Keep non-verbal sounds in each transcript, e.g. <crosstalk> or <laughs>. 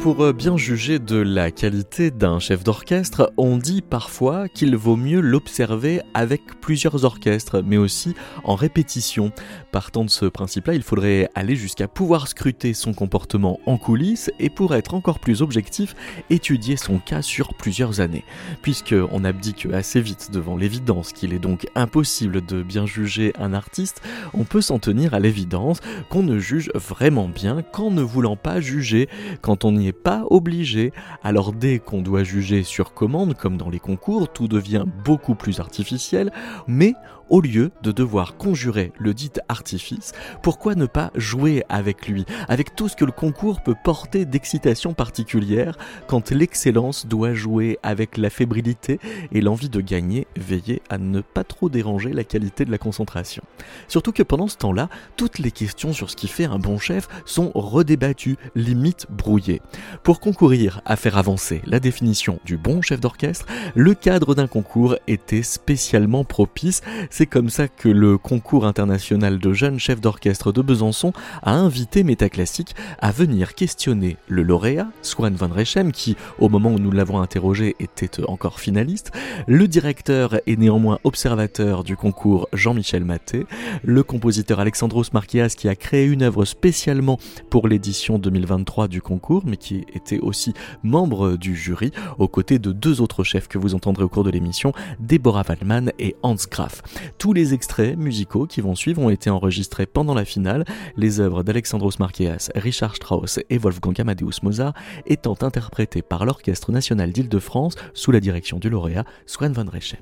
Pour euh, bien juger de la qualité d'un chef d'orchestre, on dit parfois qu'il vaut mieux l'observer avec plusieurs orchestres, mais aussi en répétition. Partant de ce principe-là, il faudrait aller jusqu'à pouvoir scruter son comportement en coulisses et pour être encore plus objectif, étudier son cas sur plusieurs années. Puisqu'on abdique assez vite devant l'évidence qu'il est donc impossible de bien juger un artiste, on peut s'en tenir à l'évidence qu'on ne juge vraiment bien qu'en ne voulant pas juger, quand on y pas obligé. Alors dès qu'on doit juger sur commande, comme dans les concours, tout devient beaucoup plus artificiel, mais au lieu de devoir conjurer le dit artifice, pourquoi ne pas jouer avec lui, avec tout ce que le concours peut porter d'excitation particulière quand l'excellence doit jouer avec la fébrilité et l'envie de gagner, veiller à ne pas trop déranger la qualité de la concentration. Surtout que pendant ce temps-là, toutes les questions sur ce qui fait un bon chef sont redébattues, limite brouillées. Pour concourir à faire avancer la définition du bon chef d'orchestre, le cadre d'un concours était spécialement propice, c'est comme ça que le concours international de jeunes chefs d'orchestre de Besançon a invité Métaclassique à venir questionner le lauréat, Swan van Rechem, qui, au moment où nous l'avons interrogé, était encore finaliste, le directeur et néanmoins observateur du concours Jean-Michel Maté, le compositeur Alexandros Marquias qui a créé une œuvre spécialement pour l'édition 2023 du concours, mais qui était aussi membre du jury, aux côtés de deux autres chefs que vous entendrez au cours de l'émission, Deborah Wallman et Hans Graf. Tous les extraits musicaux qui vont suivre ont été enregistrés pendant la finale, les œuvres d'Alexandros Marqueas, Richard Strauss et Wolfgang Amadeus Mozart étant interprétées par l'Orchestre national d'Île-de-France sous la direction du lauréat Swan van Rechem.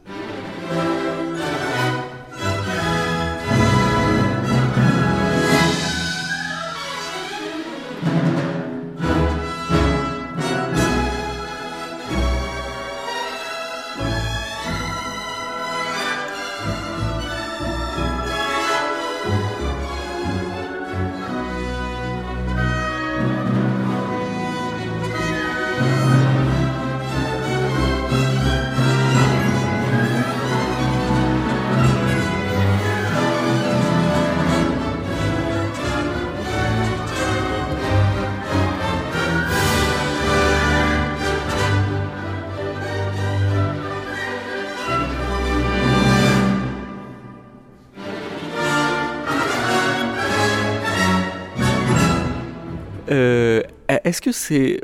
C'est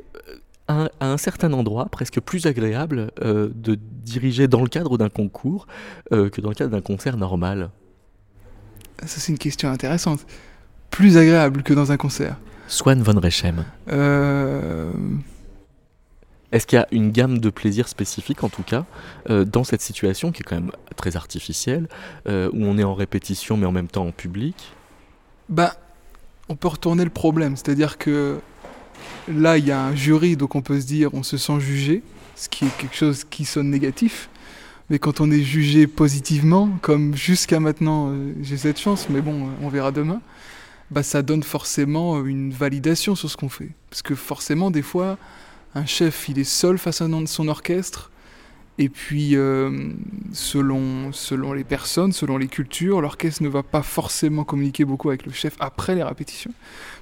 à un certain endroit presque plus agréable euh, de diriger dans le cadre d'un concours euh, que dans le cadre d'un concert normal Ça c'est une question intéressante. Plus agréable que dans un concert Swan von Rechem. Est-ce qu'il y a une gamme de plaisirs spécifiques, en tout cas, dans cette situation qui est quand même très artificielle, où on est en répétition mais en même temps en public? Bah, on peut retourner le problème. C'est-à-dire que là, il y a un jury, donc on peut se dire on se sent jugé, ce qui est quelque chose qui sonne négatif. Mais quand on est jugé positivement, comme jusqu'à maintenant, euh, j'ai cette chance, mais bon, on verra demain, bah, ça donne forcément une validation sur ce qu'on fait. Parce que forcément, des fois, un chef, il est seul face à son orchestre, et puis, euh, selon, selon les personnes, selon les cultures, l'orchestre ne va pas forcément communiquer beaucoup avec le chef après les répétitions.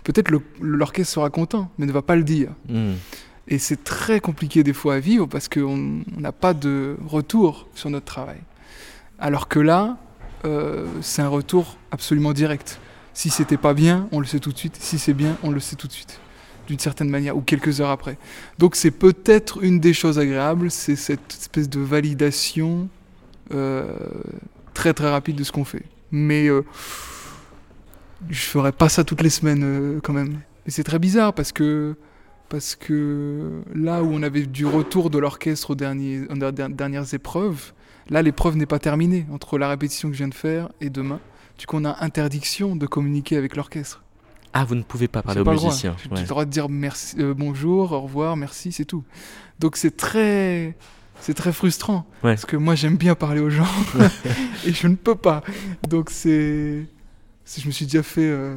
Peut-être l'orchestre sera content, mais ne va pas le dire. Hmm. Et c'est très compliqué des fois à vivre parce qu'on n'a pas de retour sur notre travail. Alors que là, euh, c'est un retour absolument direct. Si c'était pas bien, on le sait tout de suite. Si c'est bien, on le sait tout de suite d'une certaine manière, ou quelques heures après. Donc c'est peut-être une des choses agréables, c'est cette espèce de validation euh, très très rapide de ce qu'on fait. Mais euh, je ferais pas ça toutes les semaines euh, quand même. Et c'est très bizarre parce que parce que là où on avait du retour de l'orchestre aux, dernières épreuves, là l'épreuve n'est pas terminée entre la répétition que je viens de faire et demain. Du coup, on a interdiction de communiquer avec l'orchestre. Ah, vous ne pouvez pas parler aux musiciens. As le droit de dire merci, euh, bonjour, au revoir, merci, c'est tout. Donc c'est très, c'est très frustrant parce que moi j'aime bien parler aux gens <laughs> et je ne peux pas. Donc c'est, je me suis déjà fait euh,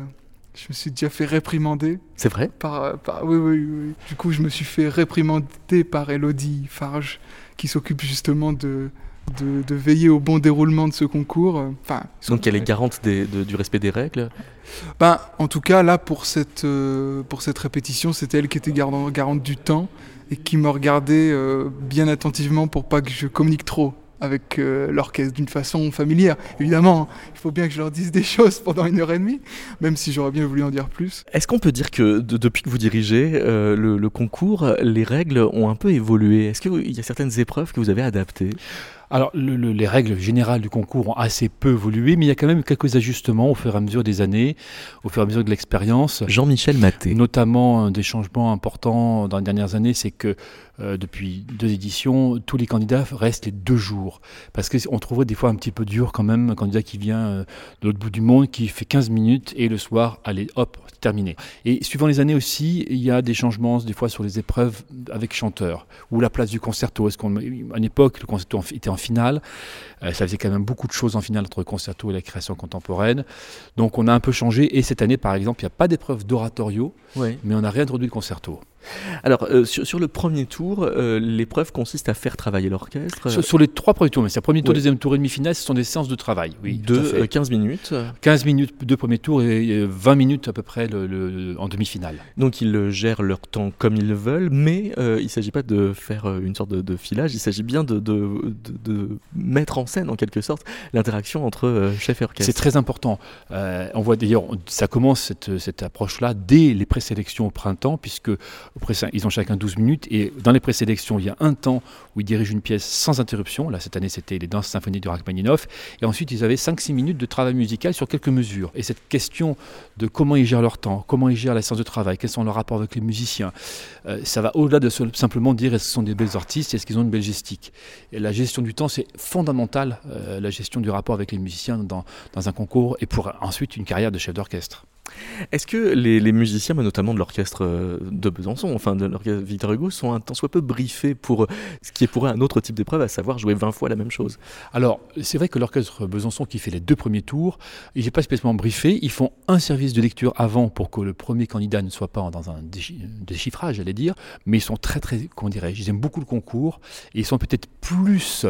Je me suis déjà fait réprimander. C'est vrai? Par, oui, oui, oui, Du coup, je me suis fait réprimander par Elodie Farge, qui s'occupe justement de, de, veiller au bon déroulement de ce concours. Enfin, Donc elle est garante du respect des règles? Ben, En tout cas, là, pour cette, euh, pour cette répétition, c'était elle qui était garante, garante du temps et qui me regardait euh, bien attentivement pour pas que je communique trop avec euh, l'orchestre d'une façon familière. Évidemment, hein, il faut bien que je leur dise des <laughs> choses pendant une heure et demie, même si j'aurais bien voulu en dire plus. Est-ce qu'on peut dire que depuis que vous dirigez euh, le, concours, les règles ont un peu évolué? Est-ce qu'il y a certaines épreuves que vous avez adaptées? Alors, les règles générales du concours ont assez peu évolué, mais il y a quand même quelques ajustements au fur et à mesure des années, au fur et à mesure de l'expérience. Jean-Michel Maté. Notamment, des changements importants dans les dernières années, c'est que euh, depuis deux éditions, tous les candidats restent les deux jours. Parce qu'on trouverait des fois un petit peu dur quand même, un candidat qui vient euh, de l'autre bout du monde, qui fait 15 minutes et le soir, allez, hop, terminé. Et suivant les années aussi, il y a des changements des fois sur les épreuves avec chanteurs, ou la place du concerto. Est-ce qu'à une époque, le concerto était en finale, euh, ça faisait quand même beaucoup de choses en finale entre le concerto et la création contemporaine. Donc on a un peu changé, et cette année par exemple, il n'y a pas d'épreuve d'oratorio, mais on a réintroduit le concerto. Alors, euh, sur, le premier tour, euh, l'épreuve consiste à faire travailler l'orchestre. Sur, les trois premiers tours, mais c'est premier tour, deuxième tour et demi-finale, ce sont des séances de travail. Oui, de 15 euh, minutes 15 minutes de premier tour et 20 minutes à peu près le, en demi-finale. Donc, ils gèrent leur temps comme ils veulent, mais il ne s'agit pas de faire une sorte de, filage, il s'agit bien de, de, mettre en scène, en quelque sorte, l'interaction entre chef et orchestre. C'est très important. on voit d'ailleurs, ça commence cette, cette approche-là dès les présélections au printemps, puisque ils ont chacun 12 minutes et dans les présélections, il y a un temps où ils dirigent une pièce sans interruption. Là, cette année, c'était les danses symphoniques de Rachmaninoff. Et ensuite, ils avaient 5-6 minutes de travail musical sur quelques mesures. Et cette question de comment ils gèrent leur temps, comment ils gèrent la séance de travail, quels sont leurs rapports avec les musiciens, euh, ça va au-delà de simplement dire est-ce ce sont des belles artistes, est-ce qu'ils ont une belle gestique? Et la gestion du temps, c'est fondamental, euh, la gestion du rapport avec les musiciens dans, dans un concours et pour ensuite une carrière de chef d'orchestre. Est-ce que les, musiciens, notamment de l'orchestre euh, de Besançon, enfin de l'orchestre Victor Hugo, sont un tant soit peu briefés pour ce qui est pour un autre type d'épreuve, à savoir jouer 20 fois la même chose? Alors, c'est vrai que l'orchestre Besançon qui fait les deux premiers tours, il n'est pas spécialement briefé. Ils font un service de lecture avant pour que le premier candidat ne soit pas dans un déchiffrage, j'allais dire, mais ils sont très, très, comment dirais-je, ils aiment beaucoup le concours. Ils sont peut-être plus,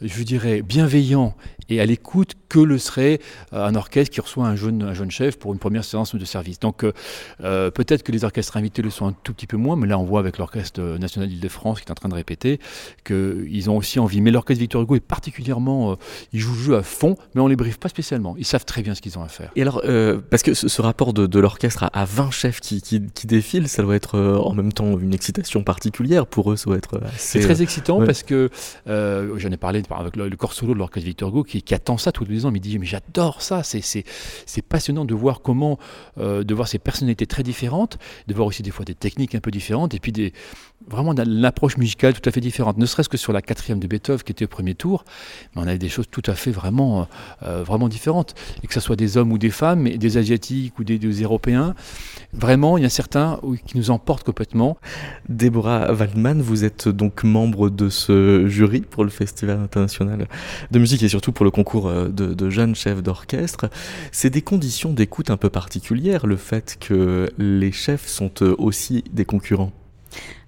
je dirais, bienveillants et à l'écoute que le serait euh, un orchestre qui reçoit un jeune, un jeune chef pour une première séance de service. Donc euh, euh, peut-être que les orchestres invités le sont un tout petit peu moins, mais là on voit avec l'Orchestre national d'Île-de-France qui est en train de répéter qu'ils ont aussi envie. Mais l'Orchestre Victor Hugo est particulièrement, euh, il joue le jeu à fond, mais on les briefe pas spécialement. Ils savent très bien ce qu'ils ont à faire. Et alors, parce que ce, rapport de, l'orchestre à, 20 chefs qui, qui, défilent, ça doit être en même temps une excitation particulière pour eux, ça doit être C'est très excitant parce que j'en ai parlé avec le, corps solo de l'Orchestre Victor Hugo qui, attend ça tous les ans, il me dit mais j'adore ça, c'est passionnant de voir comment euh, de voir ces personnalités très différentes, de voir aussi des fois des techniques un peu différentes, et puis des, vraiment l'approche musicale tout à fait différente. Ne serait-ce que sur la quatrième de Beethoven qui était au premier tour, mais on avait des choses tout à fait vraiment, euh, vraiment différentes. Et que ce soit des hommes ou des femmes, des asiatiques ou des, Européens, vraiment il y a certains qui nous emportent complètement. Déborah Waldman, vous êtes donc membre de ce jury pour le Festival international de musique et surtout pour le concours de, de jeunes chefs d'orchestre. C'est des conditions d'écoute un peu particulières, le fait que les chefs sont aussi des concurrents.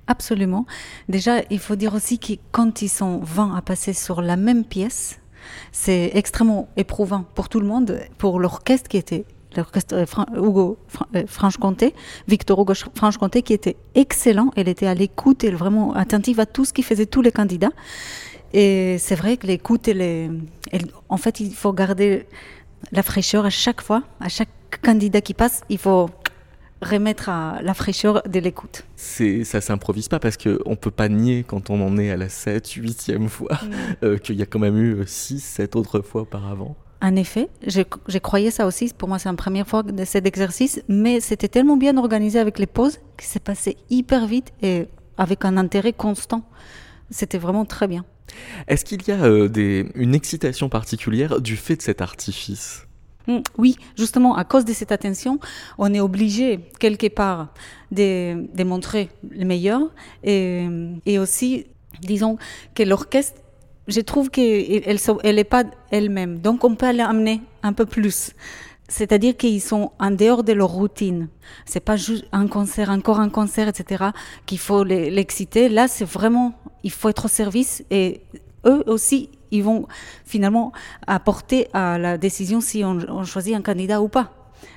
Absolument. Déjà, il faut dire aussi que quand ils sont 20 à passer sur la même pièce, c'est extrêmement éprouvant pour tout le monde, pour l'orchestre qui était l'orchestre euh, Hugo euh, Franche-Comté, Victor Hugo Franche-Comté, qui était excellent. Elle était à l'écoute, et vraiment attentive à tout ce qui faisait tous les candidats. Et c'est vrai que l'écoute, en fait, il faut garder la fraîcheur à chaque fois, à chaque candidat qui passe, il faut remettre à la fraîcheur de l'écoute. C'est, ça s'improvise pas parce qu'on ne peut pas nier quand on en est à la 7, 8e fois mm. euh, qu'il y a quand même eu 6, 7 autres fois auparavant. En effet, j'ai croyais ça aussi. Pour moi, c'est la première fois de cet exercice, mais c'était tellement bien organisé avec les pauses que c'est passé hyper vite et avec un intérêt constant. C'était vraiment très bien. Est-ce qu'il y a euh, des, une excitation particulière du fait de cet artifice? Mm, oui, justement, à cause de cette attention, on est obligé, quelque part, de, montrer le meilleur. Et, et, aussi, disons, que l'orchestre, je trouve qu'elle elle pas elle-même. Donc, on peut l'amener un peu plus. C'est-à-dire qu'ils sont en dehors de leur routine. C'est pas juste un concert, encore un concert, etc. qu'il faut l'exciter. Là, c'est vraiment, il faut être au service et eux aussi, ils vont finalement apporter à la décision si on, on choisit un candidat ou pas.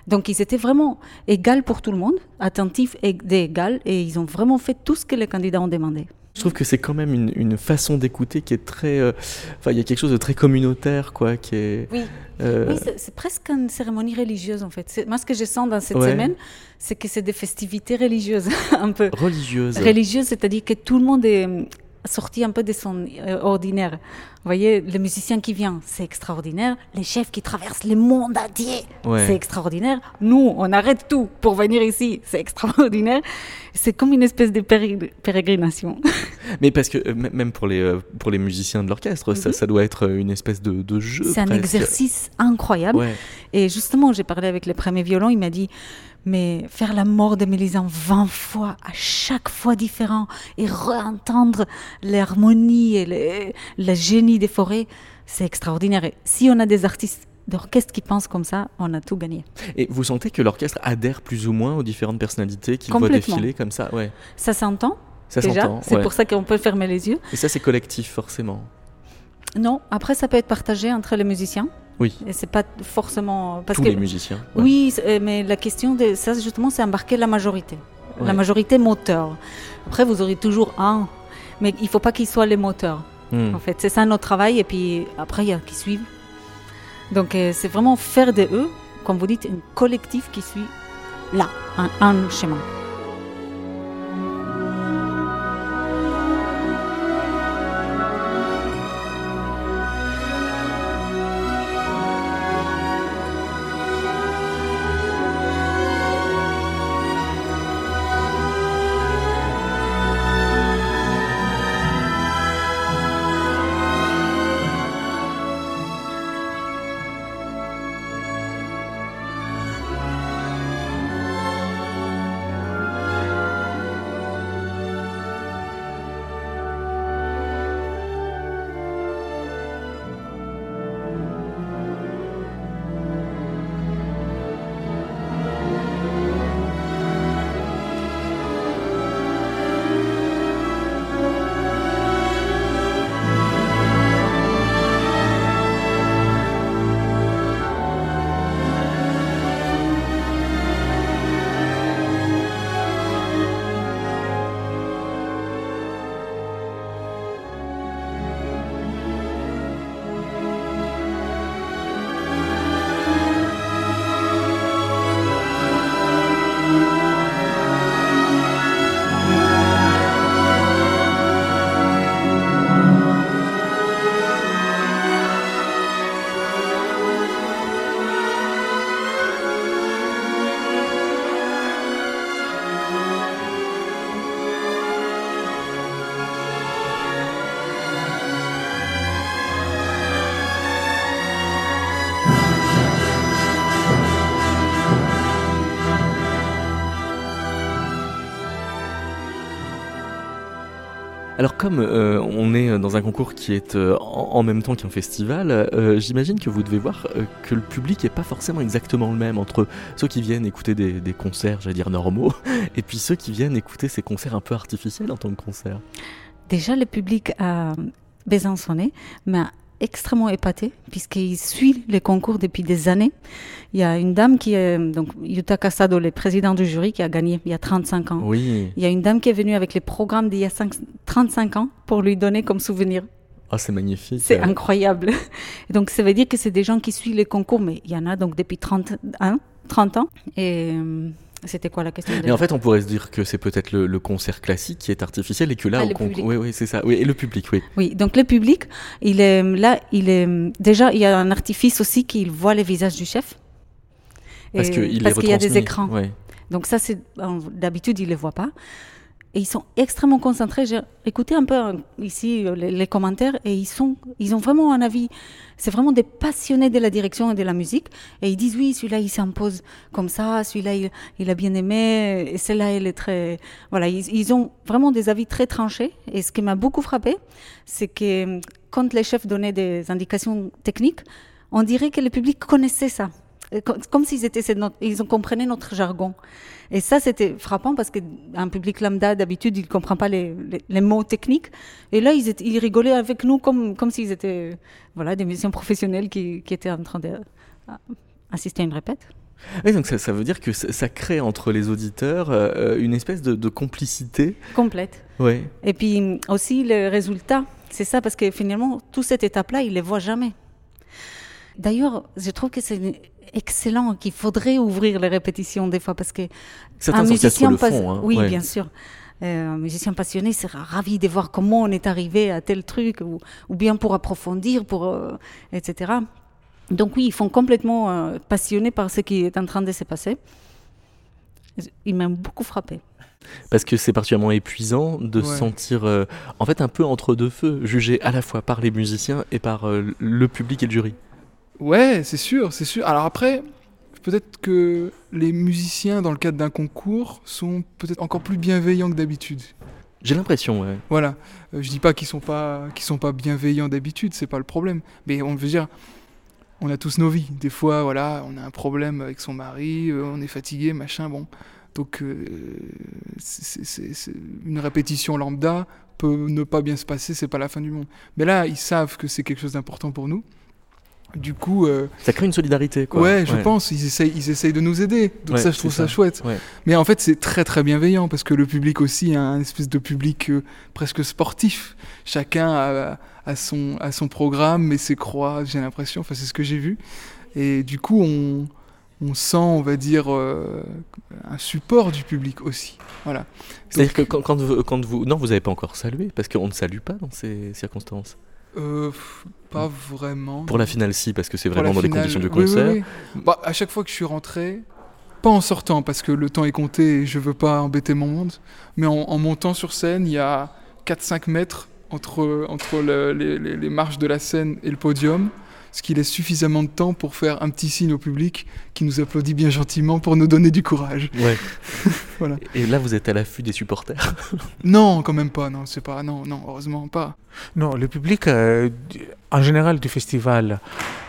Donc ils étaient vraiment égaux pour tout le monde, attentifs et d'égal, et ils ont vraiment fait tout ce que les candidats ont demandé. Je trouve que c'est quand même une, une façon d'écouter qui est très. euh, Enfin, il y a quelque chose de très communautaire, quoi, qui est. Oui. euh, Oui, c'est- presque une cérémonie religieuse en fait. Moi, ce que je sens dans cette Ouais. semaine, c'est que c'est des festivités religieuses, <laughs> un peu. religieuse. Religieuses, c'est-à-dire que tout le monde est sorti un peu de son euh, ordinaire. Vous voyez, le musicien qui vient, c'est extraordinaire. Les chefs qui traversent le monde entier, Ouais. c'est extraordinaire. Nous, on arrête tout pour venir ici, c'est extraordinaire. C'est comme une espèce de pérégrination. <laughs> Mais parce que euh, même pour les, euh, pour les musiciens de l'orchestre, ça, Mhm. ça doit être une espèce de, de jeu. C'est un exercice incroyable. Ouais. Et justement, j'ai parlé avec le premier violon, il m'a dit, mais faire la mort de Mélisande 20 fois, à chaque fois différent, et réentendre l'harmonie et le, le génie des forêts, c'est extraordinaire. Et si on a des artistes d'orchestre qui pensent comme ça, on a tout gagné. Et vous sentez que l'orchestre adhère plus ou moins aux différentes personnalités qu'il voit défiler comme ça? Ouais, Ça s'entend ça déjà, c'est ouais. pour ça qu'on peut fermer les yeux. Et ça, c'est collectif, forcément. Non, après ça peut être partagé entre les musiciens, Oui, et c'est pas forcément... Parce tous que les musiciens. ouais. Oui, euh, mais la question de ça, justement, c'est embarquer la majorité. Ouais. La majorité moteur. Après, vous aurez toujours un, mais il faut pas qu'il soit les moteurs. Hmm. En fait, c'est ça notre travail, et puis après, il y a qui suivent. Donc, euh, c'est vraiment faire de eux, comme vous dites, un collectif qui suit là, un, un chemin. Alors comme euh, on est dans un concours qui est euh, en, même temps qu'un festival, euh, j'imagine que vous devez voir que le public n'est pas forcément exactement le même entre ceux qui viennent écouter des, concerts, j'allais dire normaux, <laughs> et puis ceux qui viennent écouter ces concerts un peu artificiels en tant que concert. Déjà, le public a Besançonné m'a extrêmement épaté puisqu'il suit les concours depuis des années. Il y a une dame qui est, donc Yuta Casado, le président du jury, qui a gagné il y a 35 ans. Oui, Il y a une dame qui est venue avec les programmes d'il y a cinq- 35 ans pour lui donner comme souvenir. ah c'est magnifique. C'est incroyable. <laughs> Donc, ça veut dire que c'est des gens qui suivent les concours, mais il y en a donc depuis 30, ans- 30 ans. Et euh, c'était quoi la question Mais en fait, on pourrait se dire que c'est peut-être le, le concert classique qui est artificiel et que là, Ah, au public. oui, oui, c'est ça. Oui, et le public, oui. Oui, donc le public, il est là, il est déjà, il y a un artifice aussi qu'il voit les visages du chef. Parce Et- qu'il parce y a des écrans. Ouais. Donc ça, c'est d'habitude, ne les voient pas. Et ils sont extrêmement concentrés. J'ai écouté un peu euh, ici euh, les, commentaires et ils, sont, ils ont vraiment un avis. C'est vraiment des passionnés de la direction et de la musique. Et ils disent oui, celui-là, il s'impose comme ça, celui-là, il, a bien aimé, et celle-là, elle est très... Voilà, ils, ont vraiment des avis très tranchés. Et ce qui m'a beaucoup frappé, c'est que euh, quand les chefs donnaient des indications techniques, on dirait que le public connaissait ça Comme s'ils étaient, ils ont comprenaient notre jargon. Et ça, c'était frappant parce qu'un public lambda, d'habitude, il ne comprend pas les, les- les mots techniques. Et là, ils, étaient- ils rigolaient avec nous comme, comme s'ils étaient voilà, des musiciens professionnels qui, qui étaient en train d'assister à une répète. Oui, donc ça, ça veut dire que ça, ça crée entre les auditeurs euh, une espèce de, de complicité. Complète. Ouais. Et puis aussi le résultat, c'est ça, parce que finalement, toute cette étape-là, il ne les voit jamais. D'ailleurs, je trouve que c'est excellent, qu'il faudrait ouvrir les répétitions des fois, parce que Certains un musicien le font. hein, oui, ouais. bien sûr. Euh, un musicien passionné sera ravi de voir comment on est arrivé à tel truc, ou, ou bien pour approfondir, pour, euh, etc. Donc oui, ils sont complètement euh, passionnés par ce qui est en train de se passer. Ils m'ont beaucoup frappé. Parce que c'est particulièrement épuisant de se Ouais. sentir euh, en fait un peu entre deux feux, jugé à la fois par les musiciens et par euh, le public et le jury. Ouais, c'est sûr, c'est sûr. Alors après, peut-être que les musiciens, dans le cadre d'un concours, sont peut-être encore plus bienveillants que d'habitude. J'ai l'impression, ouais. Voilà. Euh, je dis pas qu'ils sont pas qu'ils sont pas bienveillants d'habitude, c'est pas le problème. Mais on veut dire, on a tous nos vies. Des fois, voilà, on a un problème avec son mari, euh, on est fatigué, machin, bon. Donc, euh, c'est- c'est- c'est- une répétition lambda peut ne pas bien se passer, c'est pas la fin du monde. Mais là, ils savent que c'est quelque chose d'important pour nous. Du coup, euh, Ça crée une solidarité, quoi. ouais, je pense, ils essayent, ils essayent de nous aider. Donc Ouais, ça, je trouve ça, ça. chouette. Ouais. Mais en fait, c'est très très bienveillant parce que le public aussi a un espèce de public euh, presque sportif. Chacun a, a son, a son programme, mais ses croix, j'ai l'impression. Enfin, c'est ce que j'ai vu. Et du coup, on, on sent, on va dire, euh, un support du public aussi. Voilà. C'est-à-dire que quand, quand vous, quand vous... Non, vous n'avez pas encore salué, parce qu'on ne salue pas dans ces circonstances. Euh, pas vraiment. Pour la finale, si, parce que c'est vraiment dans les conditions du oui, oui, concert. oui. Bah, à chaque fois que je suis rentré, pas en sortant parce que le temps est compté et je veux pas embêter mon monde, mais en, en montant sur scène, il y a 4-5 mètres entre, entre le- les, les- les marches de la scène et le podium, ce qui laisse suffisamment de temps pour faire un petit signe au public qui nous applaudit bien gentiment pour nous donner du courage. Ouais. <laughs> Voilà. Et là, vous êtes à l'affût des supporters? <laughs> Non, quand même pas, non, c'est pas, non, non, heureusement pas. Non, le public euh, en général du festival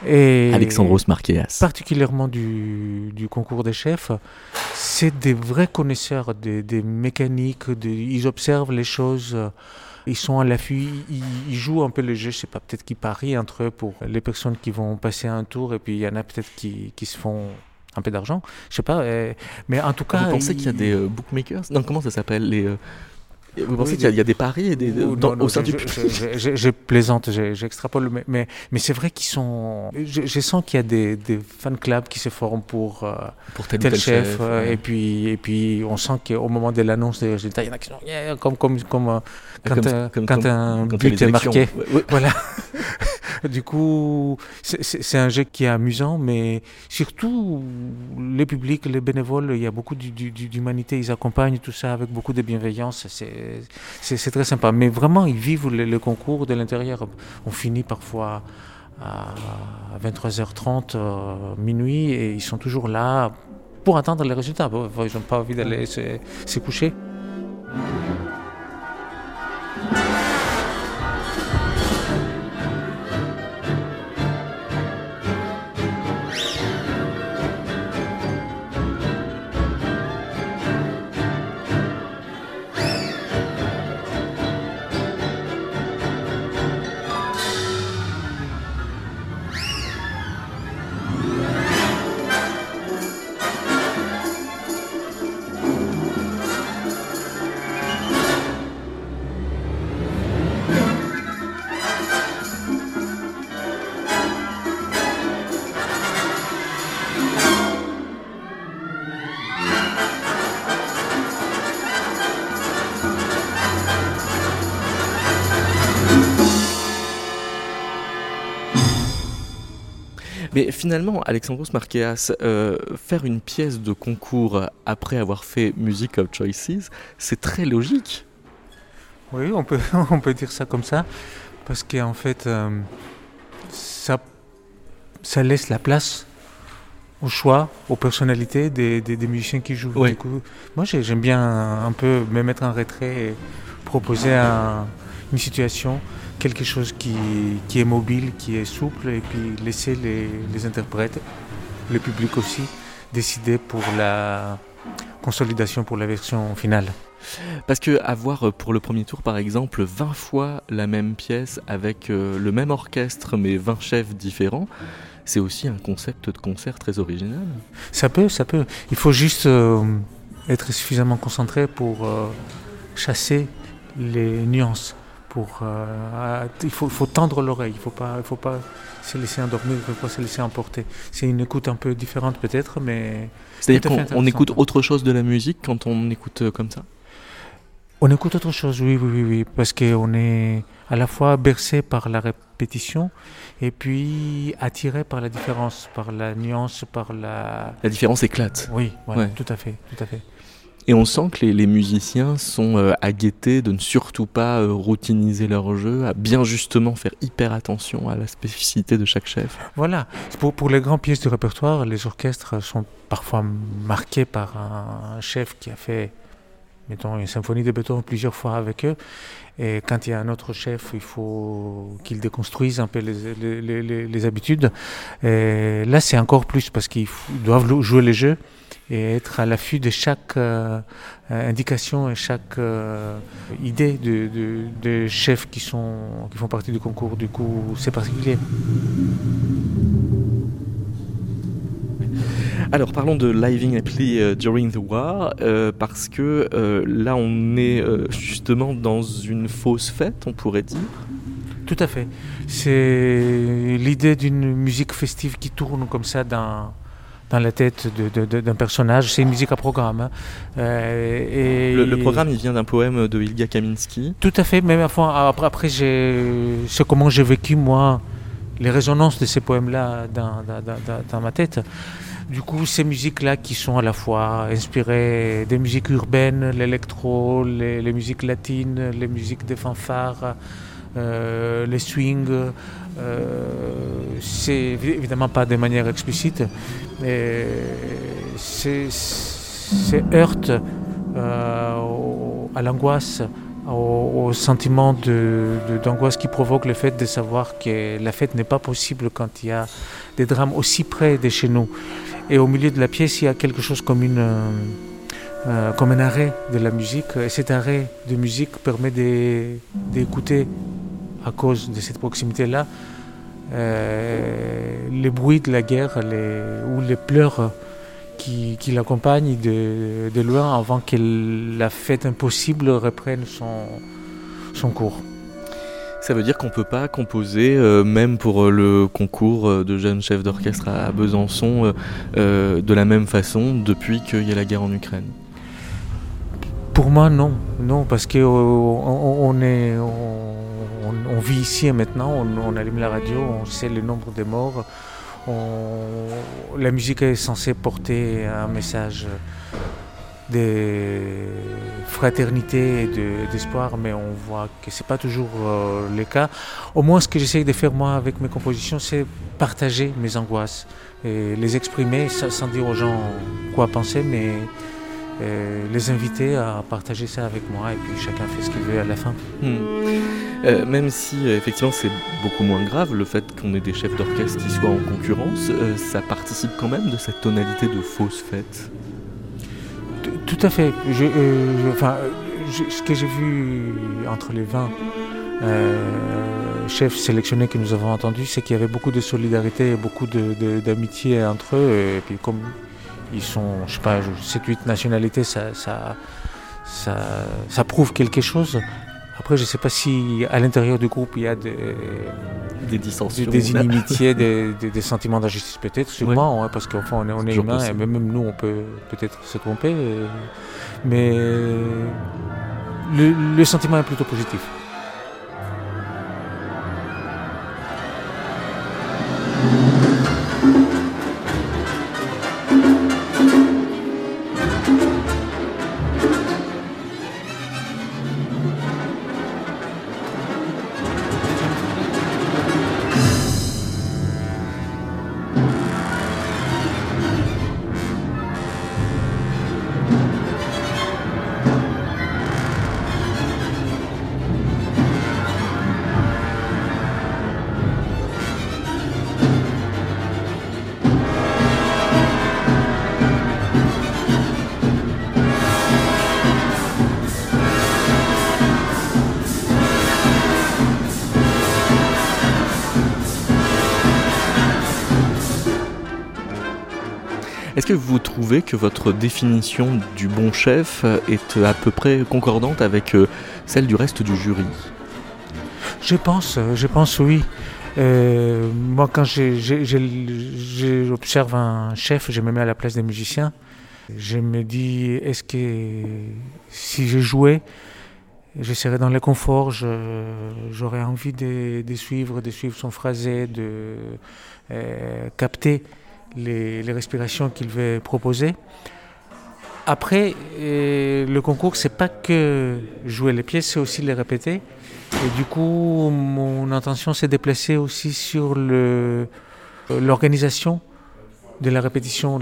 et Alexandros Marqueas. particulièrement du, du concours des chefs, c'est des vrais connaisseurs des, des mécaniques, des- ils observent les choses, euh, ils sont à l'affût, ils, ils jouent un peu le jeu, je sais pas, peut-être qu'ils parient entre eux pour les personnes qui vont passer un tour et puis il y en a peut-être qui, qui se font un peu d'argent, je sais pas, euh, mais en tout cas... Vous pensez qu'il y a des euh, bookmakers? Non, comment ça s'appelle les, euh, Vous pensez Oui, qu'il y, a- des- il y a des paris et des, Ou- dans- non, non, au sein je, du je- public je- plaisante, je- j'extrapole, mais, mais, mais c'est vrai qu'ils sont. Je, sens qu'il y a des, des fan clubs qui se forment pour euh, pour tel, ou tel tel chef, euh, ouais. et, puis, et puis on sent qu'au moment de l'annonce des résultats, il y en a qui sont yeah, comme, comme, comme, euh, quand, Comme- quand comme- un but est marqué. Ouais, ouais. Voilà. <laughs> du coup, c'est- un jeu qui est amusant, mais surtout, les publics, les bénévoles, il y a beaucoup d'humanité, ils accompagnent tout ça avec beaucoup de bienveillance. C'est- C'est très sympa. Mais vraiment, ils vivent le, concours de l'intérieur. On finit parfois à 23h30, euh, minuit, et ils sont toujours là pour attendre les résultats. Ils n'ont pas envie d'aller se coucher. Mais finalement, Alexandros Marqueas, euh, faire une pièce de concours après avoir fait Music of Choices, c'est très logique. Oui, on peut, <laughs> on peut dire ça comme ça, parce qu'en fait, euh, ça, ça laisse la place au choix, aux personnalités des, des, des musiciens qui jouent. Du coup, moi, j'ai- j'aime bien un peu me mettre en retrait et proposer un- une situation, quelque chose qui, qui est mobile, qui est souple, et puis laisser les, les interprètes le public aussi décider pour la consolidation pour la version finale. Parce que avoir euh, pour le premier tour par exemple 20 fois la même pièce avec euh, le même orchestre mais 20 chefs différents, c'est aussi un concept de concert très original. Ça peut, ça peut. Il faut juste euh, être suffisamment concentré pour chasser les nuances. Pour, il faut, faut tendre l'oreille, il ne faut pas, faut pas se laisser endormir, il ne faut pas se laisser emporter. C'est une écoute un peu différente peut-être, mais... C'est-à-dire qu'on écoute autre chose de la musique quand on écoute comme ça? On écoute autre chose, oui, oui, oui, oui parce qu'on est à la fois bercé par la répétition et puis attiré par la différence, par la nuance, par la... La différence éclate. Oui, tout à fait, tout à fait. Et on sent que les, musiciens sont euh, aguettés de ne surtout pas euh, routiniser leur jeu, à bien justement faire hyper attention à la spécificité de chaque chef. Voilà. Pour, les grandes pièces du répertoire, les orchestres sont parfois marqués par un chef qui a fait mettons, une symphonie de béton plusieurs fois avec eux. Et quand il y a un autre chef, il faut qu'il déconstruise un peu les, les, les, habitudes. Et là, c'est encore plus parce qu'ils doivent jouer les jeux et être à l'affût de chaque euh, indication et chaque euh, idée de, de, de, chefs qui, sont, qui font partie du concours. Du coup, c'est particulier. Alors parlons de Living Happily euh, During the War, euh, parce que euh, là on est justement dans une fausse fête, on pourrait dire. Tout à fait. C'est l'idée d'une musique festive qui tourne comme ça dans, dans la tête d'un personnage. C'est une musique à programme. Hein. et le, programme, il vient d'un poème de Ilga Kaminsky. Tout à fait. Même après, après c'est comment j'ai vécu moi les résonances de ces poèmes-là dans, dans, dans, ma tête. Du coup, ces musiques-là qui sont à la fois inspirées des musiques urbaines, l'électro, les, musiques latines, les musiques des fanfares, euh, les swings, euh, c'est évidemment pas de manière explicite, c'est heurte euh, à l'angoisse, au, sentiment d'angoisse qui provoque le fait de savoir que la fête n'est pas possible quand il y a des drames aussi près de chez nous. Et au milieu de la pièce, il y a quelque chose comme, une, euh, comme un arrêt de la musique. Et cet arrêt de musique permet d'écouter, à cause de cette proximité-là, euh, les bruits de la guerre les, ou les pleurs qui, qui l'accompagnent de, de, loin avant que la fête impossible reprenne son, son cours. Ça veut dire qu'on peut pas composer, euh, même pour euh, le concours de jeunes chefs d'orchestre à Besançon, de la même façon depuis qu'il y a la guerre en Ukraine? Pour moi, non, non, parce que on, est, on, vit ici et maintenant, on, allume la radio, on sait le nombre de morts. la musique est censée porter un message de fraternité et d'espoir, mais on voit que ce n'est pas toujours euh, le cas. Au moins, ce que j'essaye de faire moi avec mes compositions, c'est partager mes angoisses et les exprimer sans dire aux gens quoi penser, mais les inviter à partager ça avec moi et puis chacun fait ce qu'il veut à la fin. Hmm. Euh, même si effectivement c'est beaucoup moins grave le fait qu'on ait des chefs d'orchestre qui soient en concurrence, ça participe quand même de cette tonalité de fausse fête? Tout à fait. Euh, enfin, ce que j'ai vu entre les 20 euh, chefs sélectionnés que nous avons entendus, c'est qu'il y avait beaucoup de solidarité et beaucoup d'amitié entre eux. Et puis comme ils sont, je sais pas, 7-8 nationalités, ça, ça, ça, ça prouve quelque chose. Après, je ne sais pas si à l'intérieur du groupe il y a des, des dissensions, des, inimitiés, des, des, sentiments d'injustice peut-être, sûrement, hein, parce qu'enfin on est, on est humain et même nous on peut peut-être se tromper. Mais le, le sentiment est plutôt positif. Que vous trouvez que votre définition du bon chef est à peu près concordante avec euh, celle du reste du jury? Je pense, euh, je pense oui. Euh, moi, quand j'ai- j'ai- j'ai- j'observe un chef, je me mets à la place des musiciens. Je me dis, est-ce que si je jouais, je serais dans le confort, j'aurais envie de, suivre, de suivre son phrasé, de capter les, respirations qu'il veut proposer. Après, euh, le concours, c'est pas que jouer les pièces, c'est aussi les répéter. Et du coup, mon intention s'est déplacée aussi sur le- l'organisation de la répétition,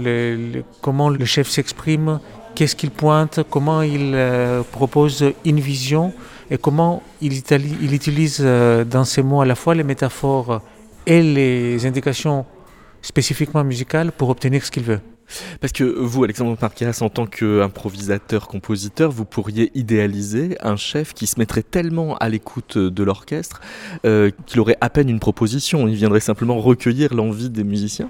comment le chef s'exprime, qu'est-ce qu'il pointe, comment il euh, propose une vision et comment il, utilise euh, dans ses mots à la fois les métaphores et les indications spécifiquement musicales pour obtenir ce qu'il veut. Parce que vous, Alexandre Marquias, en tant qu'improvisateur-compositeur, vous pourriez idéaliser un chef qui se mettrait tellement à l'écoute de l'orchestre euh, qu'il aurait à peine une proposition. Il viendrait simplement recueillir l'envie des musiciens.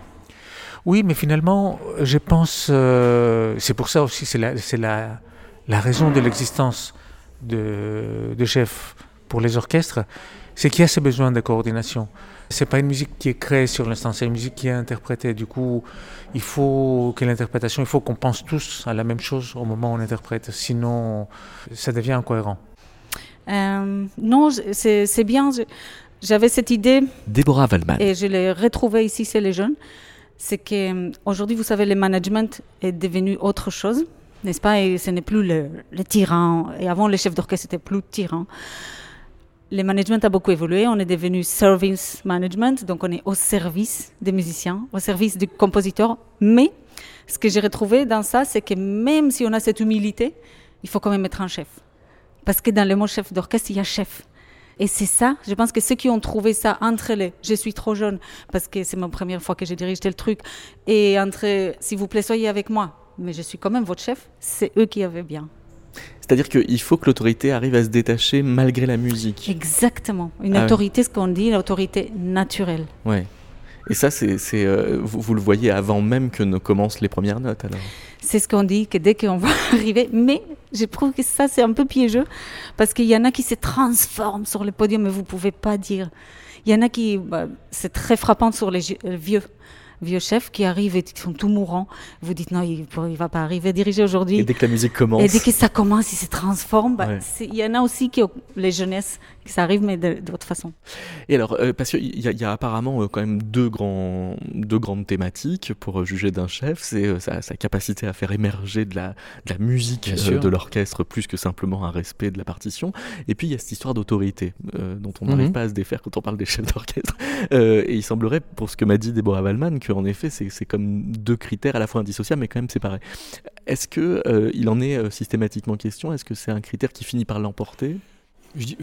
Oui, mais finalement, je pense, euh, c'est pour ça aussi, c'est la, c'est la, la raison de l'existence de, de chefs pour les orchestres, c'est qu'il y a ce besoin de coordination. C'est pas une musique qui est créée sur l'instant, c'est une musique qui est interprétée. Du coup, il faut que l'interprétation, il faut qu'on pense tous à la même chose au moment où on interprète, sinon ça devient incohérent. Euh, non, c'est bien. J'avais cette idée Déborah Waldman. et je l'ai retrouvée ici chez les jeunes. C'est qu'aujourd'hui, vous savez, le management est devenu autre chose, n'est-ce pas? Et ce n'est plus le, le tyran. Et avant, le chef d'orchestre était plus tyran. Le management a beaucoup évolué. On est devenu service management, donc on est au service des musiciens, au service du compositeur. Mais ce que j'ai retrouvé dans ça, c'est que même si on a cette humilité, il faut quand même être un chef. Parce que dans le mot chef d'orchestre, il y a chef. Et c'est ça, je pense que ceux qui ont trouvé ça entre les je suis trop jeune, parce que c'est ma première fois que je dirige tel truc, et entre s'il vous plaît, soyez avec moi, mais je suis quand même votre chef, c'est eux qui avaient bien. C'est-à-dire qu'il faut que l'autorité arrive à se détacher malgré la musique. Exactement. Une Ah autorité, ce qu'on dit, l'autorité naturelle. Ouais. Et ça, c'est, euh, vous, vous le voyez avant même que ne commencent les premières notes, alors. C'est ce qu'on dit, que dès qu'on va <laughs> arriver. Mais je trouve que ça, c'est un peu piégeux, parce qu'il y en a qui se transforment sur le podium, mais vous ne pouvez pas dire. Il y en a qui, bah, c'est très frappant sur les euh, vieux, vieux chefs qui arrivent et qui sont tout mourants. Vous dites non, il ne va pas arriver à diriger aujourd'hui. Et dès que la musique commence. Et dès que ça commence, il se transforme. bah, Ouais. Il y en a aussi qui, ont- les jeunesses, ça arrive, mais de- d'autre façon. Et alors, euh, parce qu'il y, y a apparemment euh, quand même deux, grands, deux grandes thématiques pour euh, juger d'un chef. C'est euh, sa, sa capacité à faire émerger de la, de la musique euh, de l'orchestre plus que simplement un respect de la partition. Et puis il y a cette histoire d'autorité euh, dont on Mhm. n'arrive pas à se défaire quand on parle des chefs d'orchestre. <laughs> Euh, et il semblerait, pour ce que m'a dit Deborah Wallman, qu'en effet c'est comme deux critères à la fois indissociables mais quand même séparés. Est-ce que euh, il en est euh, systématiquement question? Est-ce que c'est un critère qui finit par l'emporter? Je,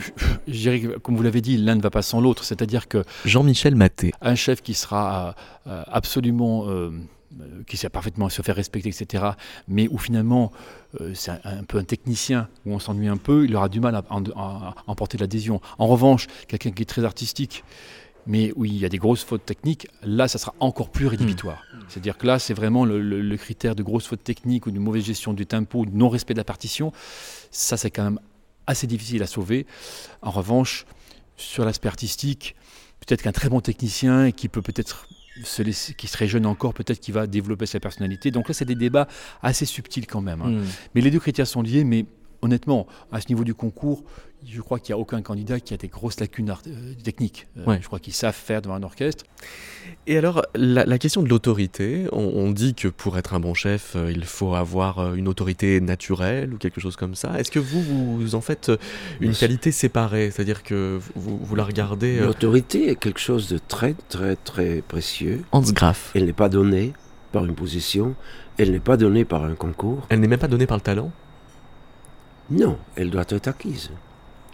dirais que, comme vous l'avez dit, l'un ne va pas sans l'autre. C'est-à-dire que Jean-Michel Maté. un chef qui sera euh, absolument, euh, euh, qui sait parfaitement se faire respecter, etc., mais où finalement euh, c'est un, un peu un technicien, où on s'ennuie un peu, il aura du mal à, en- à- à emporter l'adhésion. En revanche, quelqu'un qui est très artistique, mais où il y a des grosses fautes techniques, là, ça sera encore plus rédhibitoire. C'est-à-dire que là, c'est vraiment le, le- le critère de grosses fautes techniques ou de mauvaise gestion du tempo, ou de non-respect de la partition. Ça, c'est quand même assez difficile à sauver. En revanche, sur l'aspect artistique, peut-être qu'un très bon technicien qui peut peut-être se laisser, qui serait jeune encore, peut-être qu'il va développer sa personnalité. Donc là, c'est des débats assez subtils quand même. hein. Hmm. Mais les deux critères sont liés, mais honnêtement, à ce niveau du concours, je crois qu'il n'y a aucun candidat qui a des grosses lacunes art- euh, techniques. Euh, Ouais. Je crois qu'ils savent faire devant un orchestre. Et alors, la, la question de l'autorité, on, on dit que pour être un bon chef, euh, il faut avoir une autorité naturelle ou quelque chose comme ça. Est-ce que vous, vous en faites une qualité séparée? C'est-à-dire que vous, vous la regardez... euh, L'autorité est quelque chose de très, très, très précieux. Hans Graf. Elle n'est pas donnée par une position, elle n'est pas donnée par un concours. Elle n'est même pas donnée par le talent? Non, elle doit être acquise.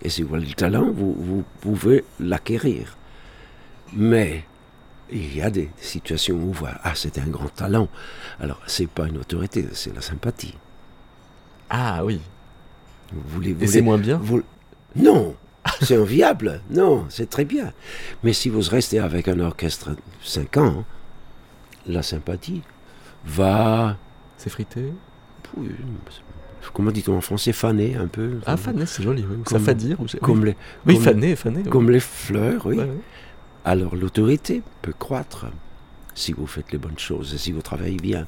Et si vous avez le talent, vous, vous pouvez l'acquérir. Mais il y a des situations où on voit, ah, c'est un grand talent. Alors, c'est pas une autorité, c'est la sympathie. Ah oui. Vous voulez, Et voulez- c'est moins bien vous- Non, c'est enviable. Non, c'est très bien. Mais si vous restez avec un orchestre 5 ans, la sympathie va, S'effriter oui, comment dit-on en français, faner un peu. Ah, faner, c'est joli. oui. Ça fait dire. Comme oui. les, Oui, faner. oui. comme les fleurs, oui. Ouais, ouais. Alors l'autorité peut croître si vous faites les bonnes choses et si vous travaillez bien.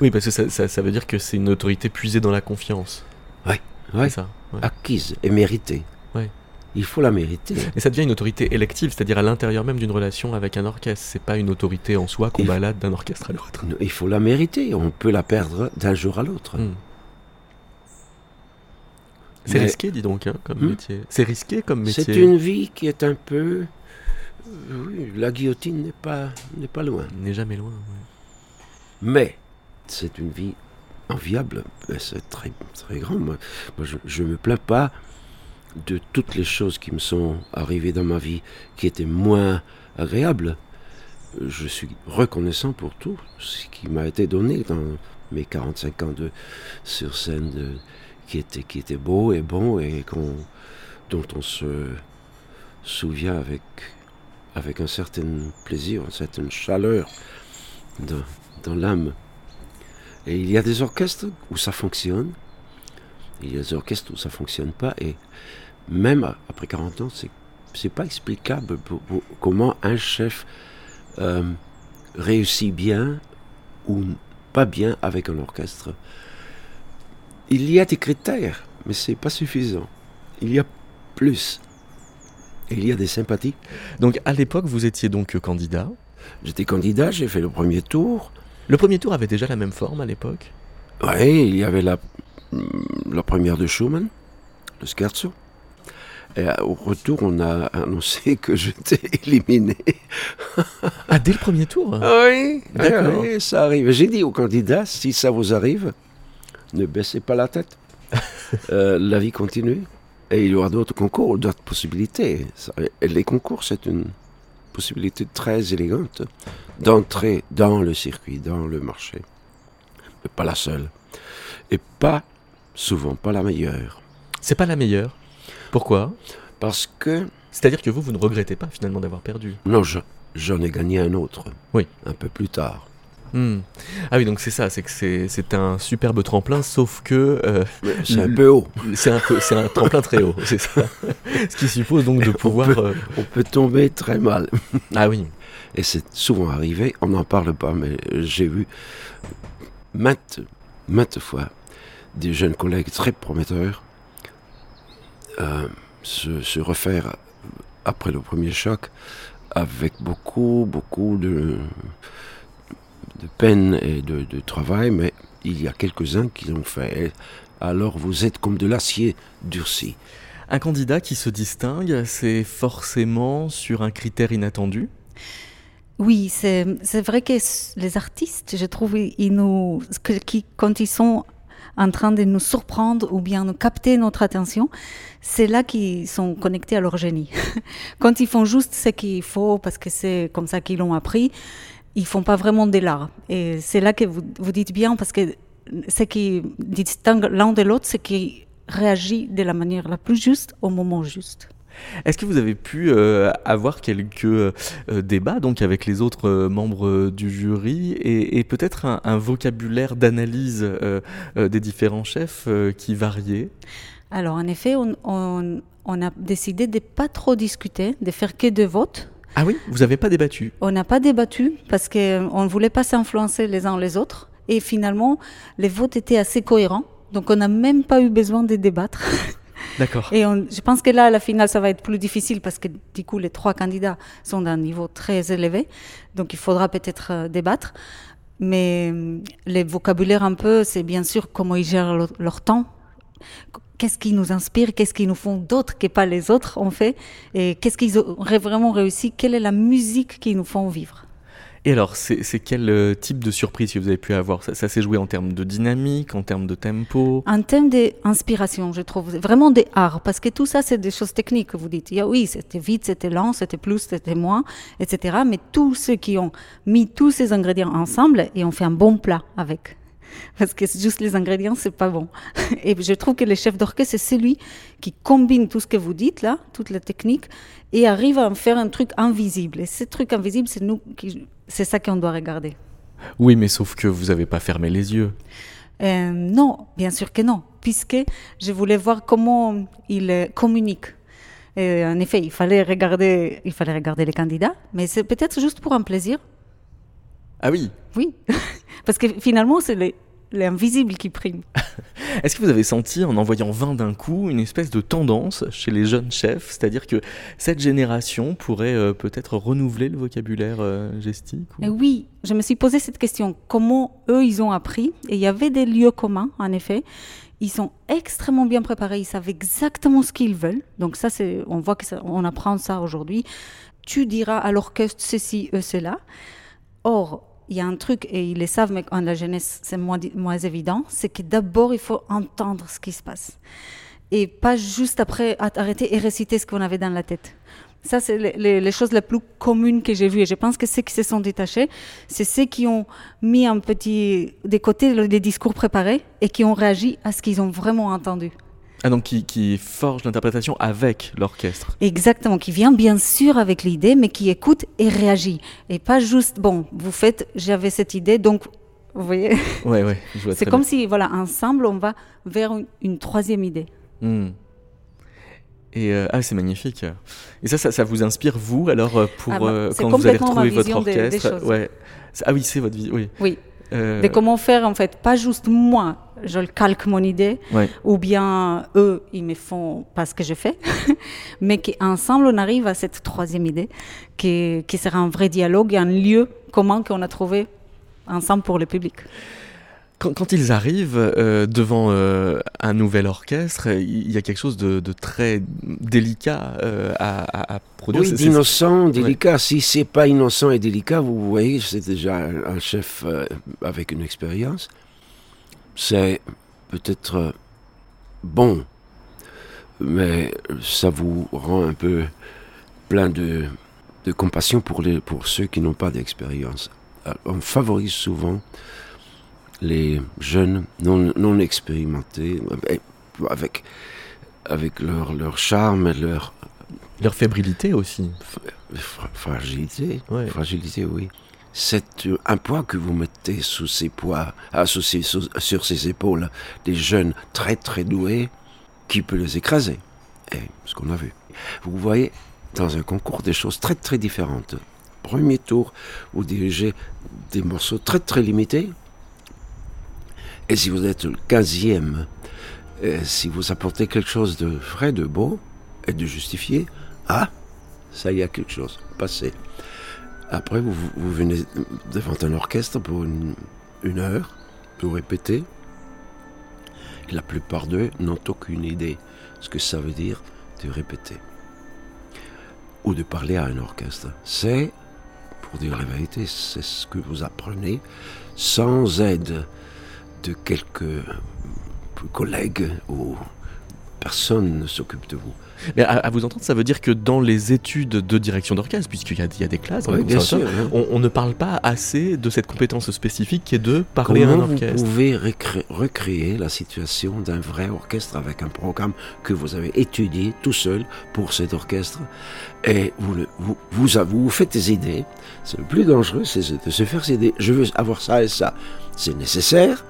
Oui, parce que ça, ça- ça veut dire que c'est une autorité puisée dans la confiance. Ouais. C'est ça. ouais. Acquise et méritée. Il faut la mériter. Et ça devient une autorité élective, c'est-à-dire à, l'intérieur même d'une relation avec un orchestre. C'est pas une autorité en soi qu'on balade d'un orchestre à l'autre. Il faut la mériter. On peut la perdre d'un jour à l'autre. Hmm. C'est Mais- risqué, dis donc, hein, comme Hmm. métier. C'est risqué comme métier. C'est une vie qui est un peu. euh, Oui, la guillotine n'est pas, n'est pas loin. N'est jamais loin. ouais. Mais c'est une vie enviable. C'est très, très grand. Moi, Moi, je ne me plains pas de toutes les choses qui me sont arrivées dans ma vie qui étaient moins agréables. Je suis reconnaissant pour tout ce qui m'a été donné dans mes 45 ans de sur scène qui, était, qui était beau et bon et qu'on, dont on se souvient avec, avec un certain plaisir, une certaine chaleur dans, dans l'âme. Et il y a des orchestres où ça fonctionne, il y a des orchestres où ça fonctionne pas, et même après 40 ans, c'est c'est pas explicable pour- pour- comment un chef euh, réussit bien ou pas bien avec un orchestre. Il y a des critères, mais c'est pas suffisant. Il y a plus. Il y a des sympathies. Donc à l'époque, vous étiez donc candidat. J'étais candidat, j'ai fait le premier tour. Le premier tour avait déjà la même forme à l'époque? Oui, il y avait la, la première de Schumann, le scherzo. Et euh, au retour, on a annoncé <laughs> que j'étais éliminé. Ah, dès le premier tour? Oui, D'accord. oui, ça arrive. J'ai dit aux candidats, si ça vous arrive, ne baissez pas la tête. <laughs> Euh, la vie continue. Et il y aura d'autres concours, d'autres possibilités. Et les concours, c'est une possibilité très élégante d'entrer dans le circuit, dans le marché. Mais pas la seule. Et pas, souvent, pas la meilleure. C'est pas la meilleure. Pourquoi? Parce que, C'est-à-dire que vous, vous ne regrettez pas finalement d'avoir perdu? non, je- j'en ai gagné un autre. Oui. Un peu plus tard. Hmm. Ah oui, donc c'est ça, c'est que c'est c'est un superbe tremplin, sauf que euh, C'est un peu haut. c'est un, peu- c'est un tremplin très haut, c'est ça. <laughs> Ce qui suppose donc de On pouvoir... peut- euh, On peut tomber très mal. <laughs> Ah oui, Et c'est souvent arrivé, on n'en parle pas, mais j'ai vu maintes, maintes fois des jeunes collègues très prometteurs euh, se, se refaire après le premier choc avec beaucoup, beaucoup de, de peine et de, de travail, mais il y a quelques-uns qui l'ont fait. Et alors vous êtes comme de l'acier durci. un candidat qui se distingue, c'est forcément sur un critère inattendu? Oui, c'est c'est vrai que les artistes, je trouve, ils ils nous, que- qui, quand ils sont en train de nous surprendre ou bien nous capter notre attention, c'est là qu'ils sont connectés à leur génie. <laughs> quand ils font juste ce qu'il faut parce que c'est comme ça qu'ils l'ont appris, ils font pas vraiment de l'art. Et c'est là que vous, vous dites bien parce que ce qui distingue l'un de l'autre, c'est qu'ils réagit de la manière la plus juste au moment juste. Est-ce que vous avez pu euh, avoir quelques euh, débats donc avec les autres euh, membres du jury et, et peut-être un, un vocabulaire d'analyse des différents chefs qui variait Alors, en effet, on, on- on a décidé de pas trop discuter, de faire que deux votes. Ah oui, vous n'avez pas débattu? On n'a pas débattu parce qu'on ne voulait pas s'influencer les uns les autres. Et finalement, les votes étaient assez cohérents. Donc, on n'a même pas eu besoin de débattre. <laughs> D'accord. Et je pense que là, à la finale, ça va être plus difficile parce que du coup, les trois candidats sont d'un niveau très élevé. Donc, il faudra peut-être euh, débattre. Mais euh, les vocabulaires un peu, c'est bien sûr comment ils gèrent leur, temps. Qu'est-ce qui nous inspire Qu'est-ce qu'ils nous font d'autres que pas les autres ont fait Et qu'est-ce qu'ils auraient vraiment réussi? Quelle est la musique qu'ils nous font vivre? Et alors, c'est quel euh, type de surprise que vous avez pu avoir? Ça, ça s'est joué en termes de dynamique, en termes de tempo? En termes d'inspiration, je trouve vraiment des arts, parce que tout ça, c'est des choses techniques que vous dites. Oui, c'était vite, c'était lent, c'était plus, c'était moins, etc. Mais tous ceux qui ont mis tous ces ingrédients ensemble et ont fait un bon plat avec. Parce que juste les ingrédients, c'est pas bon. <laughs> Et je trouve que le chef d'orchestre, c'est celui qui combine tout ce que vous dites là, toutes les techniques, et arrive à en faire un truc invisible. Et ce truc invisible, c'est nous, qui- c'est ça qu'on doit regarder. Oui, mais sauf que vous n'avez pas fermé les yeux. Euh, non, bien sûr que non, puisque je voulais voir comment ils euh, communiquent. Et en effet, il fallait regarder, il fallait regarder les candidats, mais c'est peut-être juste pour un plaisir. Ah oui Oui, <laughs> parce que finalement, c'est les, l'invisible qui prime. <laughs> Est-ce que vous avez senti, en envoyant 20 d'un coup, une espèce de tendance chez les jeunes chefs? C'est-à-dire que cette génération pourrait euh, peut-être renouveler le vocabulaire euh, gestique ou... Oui, je me suis posé cette question. Comment eux, ils ont appris? Et il y avait des lieux communs, en effet. Ils sont extrêmement bien préparés, ils savent exactement ce qu'ils veulent. Donc ça, c'est, on voit qu'on apprend ça aujourd'hui. Tu diras à l'orchestre ceci, eux, cela. Or, il y a un truc, et ils le savent, mais en la jeunesse, c'est moins, évident, c'est que d'abord, il faut entendre ce qui se passe. Et pas juste après arrêter et réciter ce qu'on avait dans la tête. Ça, c'est les, choses les plus communes que j'ai vues. Et je pense que ceux qui se sont détachés, c'est ceux qui ont mis un petit des côtés les discours préparés et qui ont réagi à ce qu'ils ont vraiment entendu. Ah donc qui, qui forge l'interprétation avec l'orchestre. Exactement, qui vient bien sûr avec l'idée, mais qui écoute et réagit. Et pas juste, bon, vous faites, j'avais cette idée, donc, vous voyez <laughs> Ouais, ouais, C'est comme si, voilà, ensemble, on va vers une, troisième idée. Hmm. Et euh, ah, c'est magnifique. Et ça, ça, vous inspire, vous, alors, euh, pour, ah bah, euh, quand vous allez retrouver votre orchestre? ouais. Ah oui, c'est votre vie, oui. Oui. De comment faire, en fait, pas juste moi, je le calque mon idée, ou bien eux, ils me font pas ce que je fais, <laughs> mais qu'ensemble, on arrive à cette troisième idée, qui, qui sera un vrai dialogue et un lieu commun qu'on a trouvé ensemble pour le public. Quand, ils arrivent euh, devant euh, un nouvel orchestre, il y a quelque chose de, très délicat euh, à, produire. Oui, d'innocent, délicat. Si c'est pas innocent et délicat, vous voyez, c'est déjà un chef avec une expérience c'est peut-être bon, mais ça vous rend un peu plein de, compassion pour, les, pour ceux qui n'ont pas d'expérience. On favorise souvent les jeunes non, non expérimentés, avec, avec leur, leur charme et leur... Leur fébrilité aussi. fragilité, fragilité, oui c'est un poids que vous mettez sous ces poids, associé sur ses épaules des jeunes très très doués qui peut les écraser. Et ce qu'on a vu. Vous voyez dans un concours des choses très très différentes. Premier tour, vous dirigez des morceaux très très limités. Et si vous êtes le 15e, si vous apportez quelque chose de vrai, de beau et de justifié, ah, ça y a quelque chose, passé. Après, vous, venez devant un orchestre pour une, heure, pour répéter. la plupart d'eux n'ont aucune idée ce que ça veut dire de répéter. Ou de parler à un orchestre. C'est, pour dire la vérité, c'est ce que vous apprenez sans aide de quelques collègues ou personne ne s'occupe de vous. Mais à, vous entendre, ça veut dire que dans les études de direction d'orchestre, puisqu'il y, a des classes, hein, on, ne parle pas assez de cette compétence spécifique qui est de parler à un orchestre. Vous pouvez recréer la situation d'un vrai orchestre avec un programme que vous avez étudié tout seul pour cet orchestre? Et vous, vous, vous, vous faites des idées. C'est le plus dangereux, c'est de se faire des idées. Je veux avoir ça et ça. C'est nécessaire.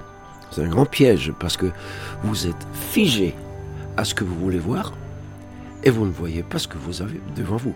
C'est un grand piège parce que vous êtes figé à ce que vous voulez voir et vous ne voyez pas ce que vous avez devant vous.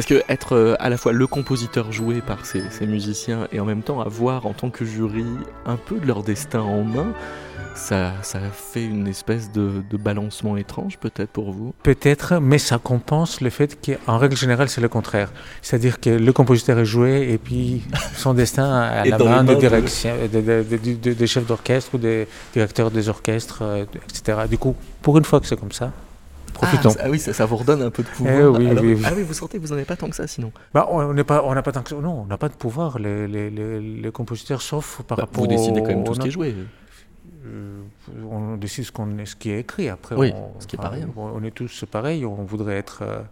Parce que être euh, à la fois le compositeur joué par ces, ces musiciens et en même temps avoir en tant que jury un peu de leur destin en main, ça, ça fait une espèce de, de balancement étrange peut-être pour vous? Peut-être, mais ça compense le fait qu'en règle générale, c'est le contraire. C'est-à-dire que le compositeur est joué et puis son destin à <laughs> la main de- de, des chefs d'orchestre ou des directeurs des orchestres, euh, etc. Du coup, pour une fois que c'est comme ça, profitons. Ah, ah oui, ça, ça vous redonne un peu de pouvoir. Eh oui, Alors- oui, oui. Ah oui, vous sentez que vous n'en avez pas tant que ça sinon. Bah, on n'est pas, on n'a pas tant que ça- non, on n'a pas de pouvoir. Les, les, les, les compositeurs, sauf par Bah, rapport vous décidez quand même tout ce qui est joué. Euh, on décide ce, qu'on est, ce qui est écrit. Après, Oui, on, ce qui est rien. on- on est tous pareils. On voudrait être euh,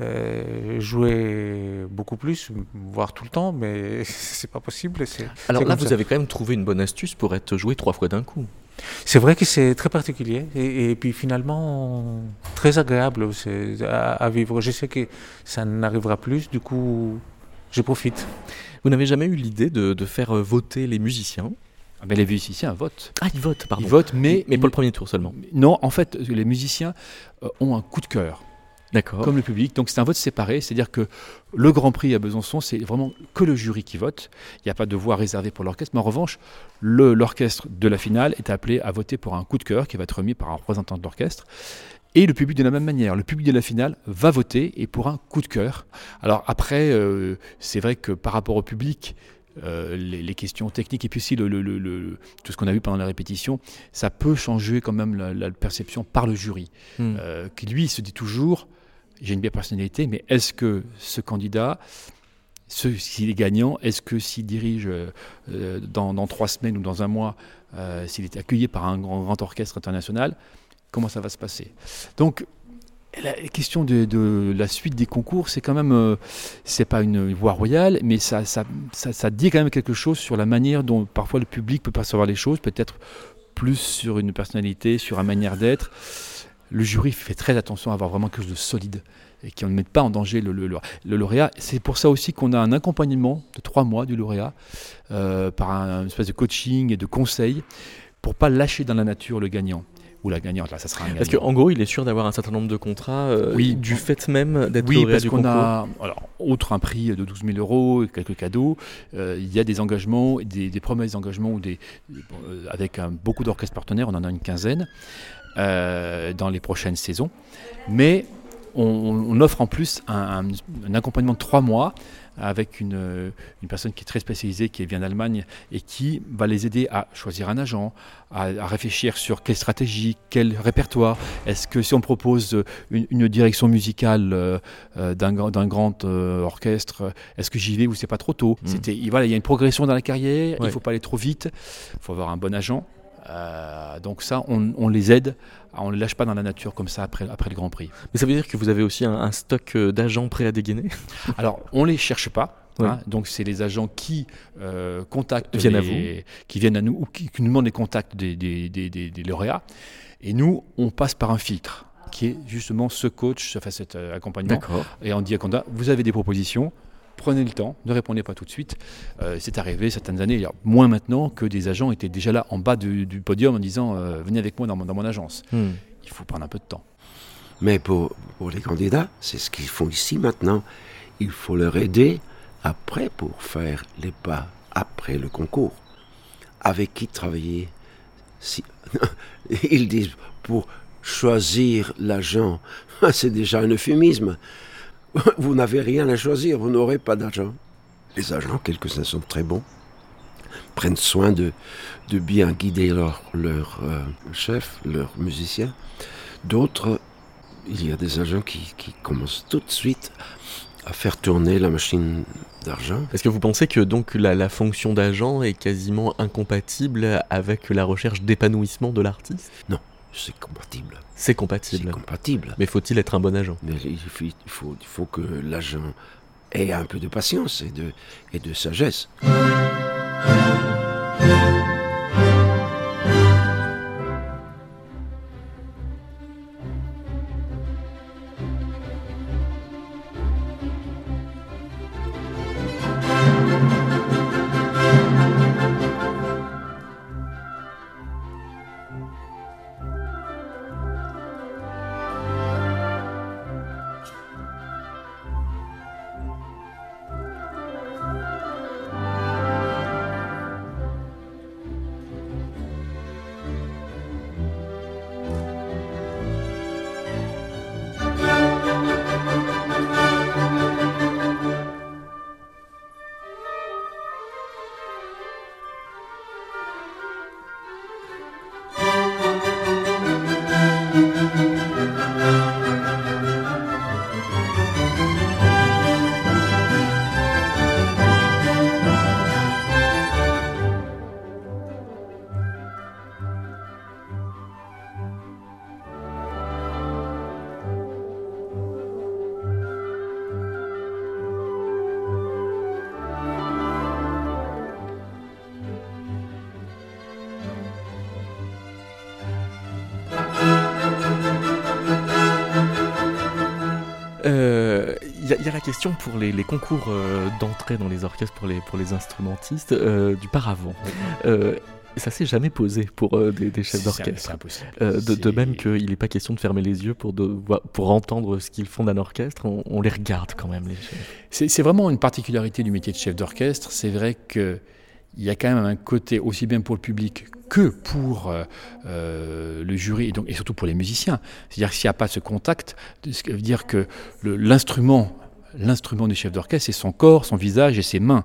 euh, joué beaucoup plus, voire tout le temps, mais <laughs> c'est pas possible. Alors là, vous ça. avez quand même trouvé une bonne astuce pour être joué trois fois d'un coup. C'est vrai que c'est très particulier et, et puis finalement très agréable à, à vivre. Je sais que ça n'arrivera plus, du coup, je profite. Vous n'avez jamais eu l'idée de, de faire euh, voter les musiciens? Ah, Mais les musiciens votent. Ah, ils votent, pardon. Ils votent, mais, mais pour le premier tour seulement. Non, en fait, les musiciens euh, ont un coup de cœur. D'accord. comme le public. Donc c'est un vote séparé, c'est-à-dire que le Grand Prix à Besançon, c'est vraiment que le jury qui vote. Il n'y a pas de voix réservée pour l'orchestre, mais en revanche, l'orchestre de la finale est appelé à voter pour un coup de cœur qui va être remis par un représentant de l'orchestre. Et le public de la même manière. Le public de la finale va voter et pour un coup de cœur. Alors après, euh, c'est vrai que par rapport au public, euh, les, les questions techniques et puis aussi le, le- le- le- tout ce qu'on a vu pendant la répétition, ça peut changer quand même la, la perception par le jury Hmm. euh, qui lui se dit toujours j'ai une belle personnalité, mais est-ce que ce candidat, s'il est gagnant, est-ce que s'il dirige euh, dans, trois semaines ou dans un mois, euh, s'il est accueilli par un grand, orchestre international, comment ça va se passer? Donc, la question de, la suite des concours, c'est quand même, euh, c'est pas une voie royale, mais ça dit quand même quelque chose sur la manière dont parfois le public peut percevoir les choses, peut-être plus sur une personnalité, sur une manière d'être le jury fait très attention à avoir vraiment quelque chose de solide et qui ne mette pas en danger le, le- le- lauréat. C'est pour ça aussi qu'on a un accompagnement de trois mois du lauréat euh, par un, une espèce de coaching et de conseil pour pas lâcher dans la nature le gagnant ou la gagnante. Là, ça sera un Parce qu'en gros, il est sûr d'avoir un certain nombre de contrats euh, Oui. du fait même d'être Oui, lauréat parce du qu'on concours. a, alors, outre un prix de 12 000 euros et quelques cadeaux, euh, il y a des engagements, des, des promesses d'engagement ou des, euh, avec un- beaucoup d'orchestres partenaires, on en a une quinzaine euh, dans les prochaines saisons. Mais on, on offre en plus un, un- un accompagnement de trois mois avec une, une personne qui est très spécialisée, qui vient d'Allemagne et qui va les aider à choisir un agent, à, à réfléchir sur quelle stratégie, quel répertoire. Est-ce que si on propose une, une direction musicale euh, euh, d'un grand, d'un grand, euh, orchestre, est-ce que j'y vais ou c'est pas trop tôt? Mm. C'était, voilà, Il y a une progression dans la carrière, il ne faut pas aller trop vite, il faut avoir un bon agent. Euh, donc ça, on, on les aide, on ne les lâche pas dans la nature comme ça après, après le Grand Prix. Mais ça veut dire que vous avez aussi un, un stock euh, d'agents prêts à dégainer? <laughs> Alors, on les cherche pas. Ouais. hein. donc, c'est les agents qui euh, contactent, Viennent à les- qui viennent à nous ou qui, qui nous demandent les contacts des, des- des- des- des lauréats. Et nous, on passe par un filtre qui est justement ce coach, enfin cet accompagnement. D'accord. Et on dit à Conda, vous avez des propositions, prenez le temps, ne répondez pas tout de suite. Euh, c'est arrivé certaines années, il y a moins maintenant, que des agents étaient déjà là en bas du, du podium en disant, euh, venez avec moi dans mon, dans mon agence. Hmm. Il faut prendre un peu de temps. Mais pour, pour les candidats, c'est ce qu'ils font ici maintenant. Il faut leur aider après pour faire les pas après le concours. Avec qui travailler si... <laughs> Ils disent pour choisir l'agent. <laughs> C'est déjà un euphémisme. <laughs> Vous n'avez rien à choisir, vous n'aurez pas d'agent. Les agents, quelques-uns sont très bons, prennent soin de, de bien guider leur, leur euh, chef, leur musicien. D'autres il y a des agents qui, qui commencent tout de suite à faire tourner la machine d'argent. Est-ce que vous pensez que donc la, la fonction d'agent est quasiment incompatible avec la recherche d'épanouissement de l'artiste? C'est compatible. C'est compatible. C'est compatible. Mais faut-il être un bon agent? Il faut, il faut que l'agent ait un peu de patience et de, et de sagesse. Question pour les, les concours euh, d'entrée dans les orchestres pour les, pour les instrumentistes euh, du paravent. Euh, ça s'est jamais posé pour euh, des, des chefs d'orchestre. Euh, de, de même qu'il n'est pas question de fermer les yeux pour, de, pour entendre ce qu'ils font d'un orchestre, on, on les regarde quand même. C'est vraiment une particularité du métier de chef d'orchestre. C'est vrai qu'il y a quand même un côté, aussi bien pour le public que pour euh, le jury, et, donc, et surtout pour les musiciens. C'est-à-dire que s'il n'y a pas ce contact, qui veut dire que l'instrument, l'instrument du chef d'orchestre, c'est son corps, son visage et ses mains.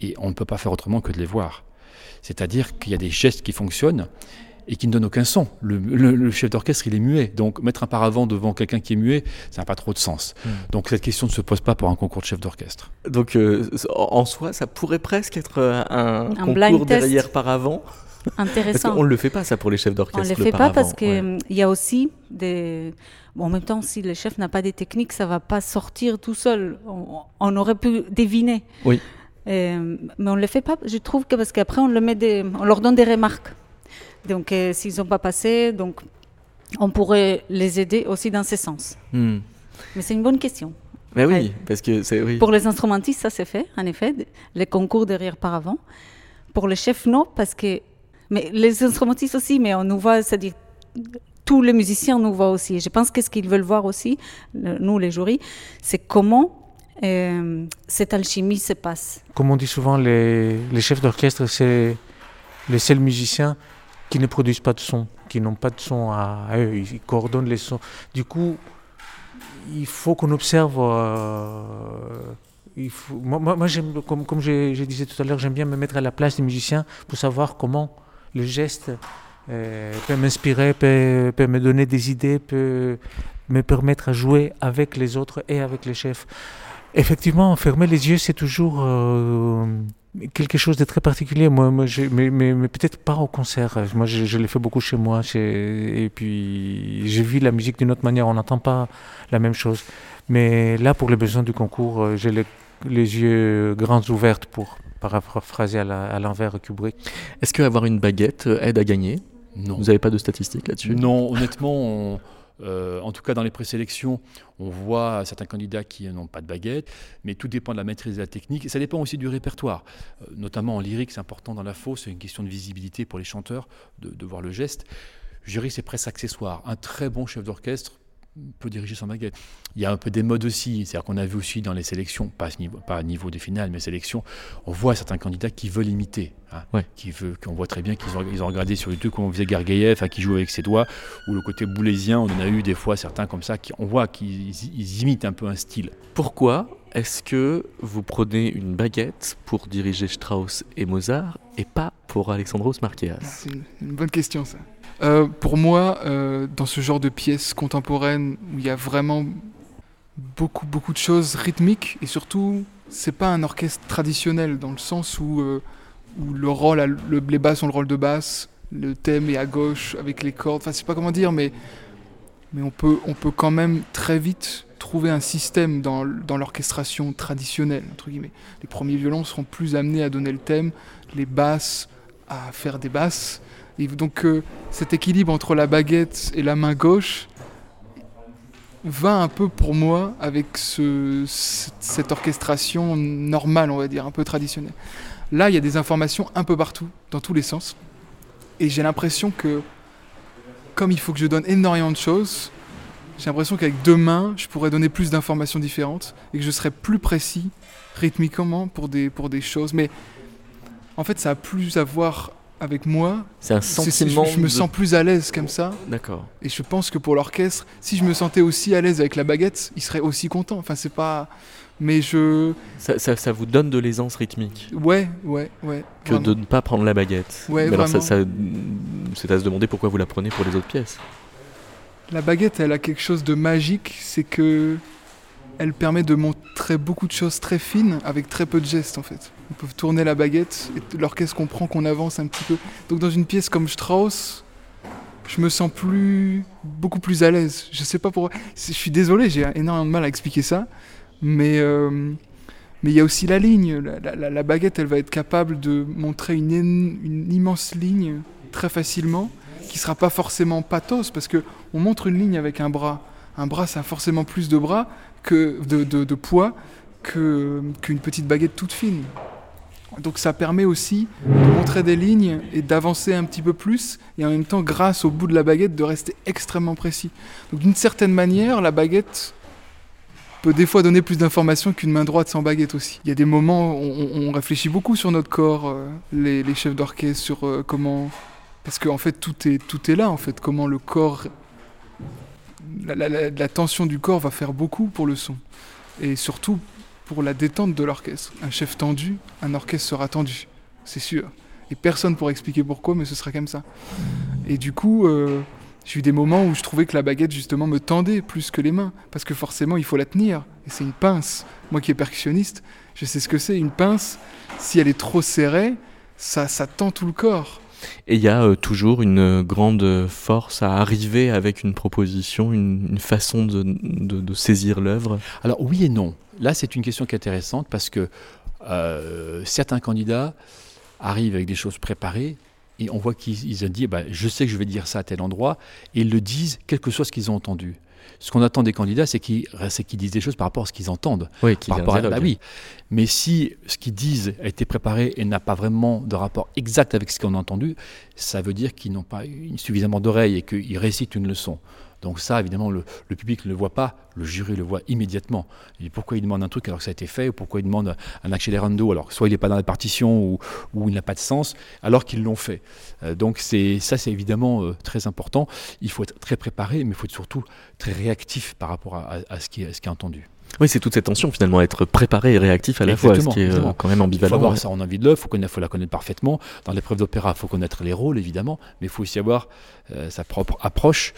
Et on ne peut pas faire autrement que de les voir. C'est-à-dire qu'il y a des gestes qui fonctionnent et qui ne donnent aucun son. Le, le- le chef d'orchestre, il est muet. Donc mettre un paravent devant quelqu'un qui est muet, ça n'a pas trop de sens. Hmm. Donc cette question ne se pose pas pour un concours de chef d'orchestre. Donc euh, en soi, ça pourrait presque être euh, un, Un concours blind test. derrière par Parce Intéressant. qu'on ne le fait pas ça pour les chefs On d'orchestre. ne le fait pas parce qu'il ouais. y a aussi des. Bon, en même temps, si le chef n'a pas des techniques, ça va pas sortir tout seul. On, on aurait pu deviner. Oui. Euh, mais on ne le fait pas, je trouve que parce qu'après, on, le met des, on leur donne des remarques. Donc, euh, s'ils n'ont pas passé, donc, on pourrait les aider aussi dans ce sens. Hmm. Mais c'est une bonne question. Mais oui, parce que c'est oui. Pour les instrumentistes, ça c'est fait, en effet, les concours derrière par avant. Pour les chefs, non, parce que. Les instrumentistes aussi, mais on nous voit, c'est-à-dire. Tous les musiciens nous voient aussi. Je pense que ce qu'ils veulent voir aussi, nous les jurys, c'est comment euh, cette alchimie se passe. Comme on dit souvent, les, chefs d'orchestre, c'est les seuls musiciens qui ne produisent pas de son, qui n'ont pas de son à, eux, ils coordonnent les sons. Du coup, il faut qu'on observe. euh, moi, comme, je disais tout à l'heure, j'aime bien me mettre à la place des musiciens pour savoir comment le geste euh, peut m'inspirer, peut, me donner des idées, peut me permettre à jouer avec les autres et avec les chefs. Effectivement, fermer les yeux, c'est toujours euh, quelque chose de très particulier. Moi, moi je- mais, peut-être pas au concert. Moi, je, je l'ai fait beaucoup chez moi. et puis, j'ai vu la musique d'une autre manière. On n'entend pas la même chose. Mais là, pour les besoins du concours, euh, j'ai les, les yeux grands ouverts pour paraphraser à l'envers Kubrick. Est-ce qu'avoir une baguette euh, aide à gagner? Non. Vous n'avez pas de statistiques là-dessus? Non, honnêtement, on- euh, en tout cas dans les présélections, on voit certains candidats qui n'ont pas de baguette, mais tout dépend de la maîtrise de la technique et ça dépend aussi du répertoire. Euh, notamment en lyrique, c'est important dans la faux, c'est une question de visibilité pour les chanteurs, de, de voir le geste. Jury, c'est presque accessoire. Un très bon chef d'orchestre peut diriger sans baguette. Il y a un peu des modes aussi, c'est-à-dire qu'on a vu aussi dans les sélections, pas à, ce niveau, pas à niveau des finales, mais sélections, on voit certains candidats qui veulent imiter, hein, Ouais. qui veut, qu'on voit très bien qu'ils ont, ils ont regardé sur YouTube comment on faisait Gargayev, hein, qui joue avec ses doigts, ou le côté boulésien, on en a eu des fois certains comme ça, qui, on voit qu'ils ils imitent un peu un style. Pourquoi est-ce que vous prenez une baguette pour diriger Strauss et Mozart et pas pour Alexandros Marquez? C'est une, une bonne question ça. Euh, pour moi, euh, dans ce genre de pièces contemporaines où il y a vraiment beaucoup beaucoup de choses rythmiques et surtout c'est pas un orchestre traditionnel dans le sens où, euh, le rôle, les basses ont le rôle de basse, le thème est à gauche avec les cordes. Enfin, je sais pas comment dire, mais mais on peut on peut quand même très vite trouver un système dans, dans l'orchestration traditionnelle entre guillemets. Les premiers violons seront plus amenés à donner le thème, les basses à faire des basses. Donc euh, cet équilibre entre la baguette et la main gauche va un peu pour moi avec cette orchestration normale, on va dire, un peu traditionnelle. Là, il y a des informations un peu partout, dans tous les sens. Et j'ai l'impression que, comme il faut que je donne énormément de choses, j'ai l'impression qu'avec deux mains, je pourrais donner plus d'informations différentes et que je serais plus précis rythmiquement pour des, pour des choses. Mais en fait, ça a plus à voir avec moi. C'est un sentiment. je, je me de- sens plus à l'aise comme ça. D'accord. Et je pense que pour l'orchestre, si je me sentais aussi à l'aise avec la baguette, il serait aussi content. Enfin, c'est pas. Mais je. Ça, ça- ça vous donne de l'aisance rythmique Ouais, ouais, ouais. que vraiment. de ne pas prendre la baguette. Ouais, Mais alors ça- c'est à se demander pourquoi vous la prenez pour les autres pièces. La baguette, elle a quelque chose de magique, c'est que. Elle permet de montrer beaucoup de choses très fines avec très peu de gestes en fait. On peut tourner la baguette et l'orchestre comprend qu'on avance un petit peu. Donc dans une pièce comme Strauss, je me sens plus beaucoup plus à l'aise. Je sais pas pourquoi. Je suis désolé, j'ai énormément de mal à expliquer ça, mais euh, mais il y a aussi la ligne. La, baguette, elle va être capable de montrer une, immense ligne très facilement, qui sera pas forcément pathos parce que on montre une ligne avec un bras, Un bras, ça a forcément plus de bras que de, de- de poids qu'une petite baguette toute fine. Donc ça permet aussi de montrer des lignes et d'avancer un petit peu plus, et en même temps, grâce au bout de la baguette, de rester extrêmement précis. Donc d'une certaine manière, la baguette peut des fois donner plus d'informations qu'une main droite sans baguette aussi. Il y a des moments où on, on réfléchit beaucoup sur notre corps, euh, les, les chefs d'orchestre, sur euh, comment... Parce qu'en fait, tout est, tout est là, en fait, comment le corps... La, tension du corps va faire beaucoup pour le son. Et surtout pour la détente de l'orchestre. Un chef tendu, un orchestre sera tendu, c'est sûr. Et personne pourra expliquer pourquoi, mais ce sera comme ça. Et du coup, euh, j'ai eu des moments où je trouvais que la baguette, justement, me tendait plus que les mains. Parce que forcément, il faut la tenir. Et c'est une pince. Moi qui est percussionniste, je sais ce que c'est. Une pince, si elle est trop serrée, ça, ça tend tout le corps. Et il y a euh, toujours une euh, grande force à arriver avec une proposition, une, façon de, saisir l'œuvre. Alors oui et non. Là, c'est une question qui est intéressante parce que euh, certains candidats arrivent avec des choses préparées et on voit qu'ils ils ont dit, bah, je sais que je vais dire ça à tel endroit, et ils le disent, quel que soit ce qu'ils ont entendu. Ce qu'on attend des candidats, c'est qu'ils c'est qu'ils disent des choses par rapport à ce qu'ils entendent. Oui, Par rapport à- bah oui. Mais si ce qu'ils disent a été préparé et n'a pas vraiment de rapport exact avec ce qu'on a entendu, ça veut dire qu'ils n'ont pas suffisamment d'oreilles et qu'ils récitent une leçon. Donc ça, évidemment, le, public ne le voit pas, le jury le voit immédiatement. Et pourquoi il demande un truc alors que ça a été fait, ou pourquoi il demande un accélérando alors que soit il n'est pas dans la partition ou, il n'a pas de sens, alors qu'ils l'ont fait. Euh, donc c'est ça, c'est évidemment euh, très important. Il faut être très préparé, mais il faut être surtout très réactif par rapport à ce qui est entendu. Oui, c'est toute cette tension finalement, être préparé et réactif à la fois, ce Exactement, qui est euh, exactement. quand même Il faut ambivalent. avoir ça en envie de l'œuvre, il faut, la connaître parfaitement. Dans l'épreuve d'opéra, il faut connaître les rôles, évidemment, mais il faut aussi avoir euh, sa propre approche.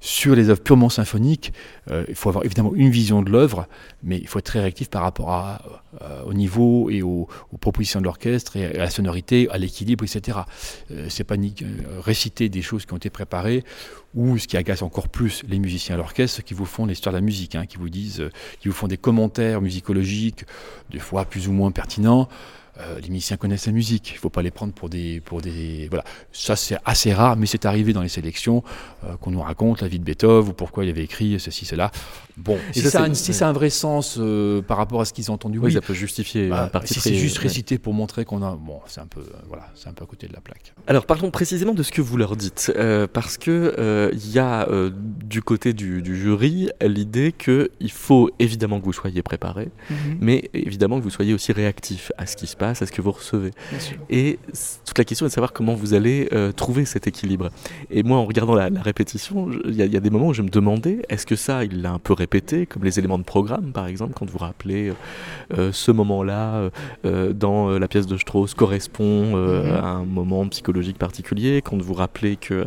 Sur les œuvres purement symphoniques, euh, il faut avoir évidemment une vision de l'œuvre, mais il faut être très réactif par rapport à, euh, au niveau et aux, aux propositions de l'orchestre, et à la sonorité, à l'équilibre, etc. C'est pas ni réciter des choses qui ont été préparées, ou ce qui agace encore plus les musiciens à l'orchestre, qui vous font l'histoire de la musique, hein, qui vous disent, qui vous font des commentaires musicologiques, des fois plus ou moins pertinents. Euh, les musiciens connaissent la musique, il ne faut pas les prendre pour des, pour des... Voilà, ça c'est assez rare, mais c'est arrivé dans les sélections euh, qu'on nous raconte la vie de Beethoven ou pourquoi il avait écrit ceci, cela. Bon, si, ça, ça, a un, si ouais. ça a un vrai sens euh, par rapport à ce qu'ils ont entendu, Oui, oui. ça peut justifier Bah, si c'est juste ouais. récité pour montrer qu'on a... Bon, c'est un peu... euh, voilà, c'est un peu à côté de la plaque. Alors parlons précisément de ce que vous leur dites, euh, parce que euh, il y a euh, du côté du, du jury l'idée que il faut évidemment que vous soyez préparé, Mhm, mais évidemment que vous soyez aussi réactif à ce qui se passe, à ce que vous recevez. Et toute la question est de savoir comment vous allez euh, trouver cet équilibre. Et moi, en regardant la, la répétition, il y, a- il y a des moments où je me demandais, est-ce que ça, il l'a un peu répété, comme les éléments de programme, par exemple, quand vous rappelez euh, euh, ce moment-là euh, dans la pièce de Strauss correspond Mhm. à un moment psychologique particulier, quand vous rappelez que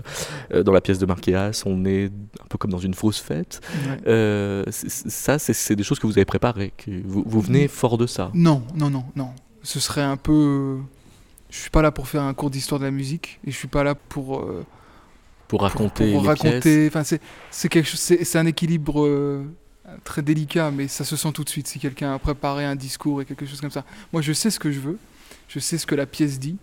dans la pièce de Marquéas, on est un peu comme dans une fausse fête. Ça, c'est- c'est des choses que vous avez préparées, que vous, vous venez fort de ça. Non, non, non, non. Ce serait un peu. Je suis pas là pour faire un cours d'histoire de la musique et je suis pas là pour euh, Pour raconter pour raconter. Enfin, c'est c'est quelque chose. C'est c'est un équilibre euh, très délicat, mais ça se sent tout de suite si quelqu'un a préparé un discours et quelque chose comme ça. Moi, je sais ce que je veux. Je sais ce que la pièce dit.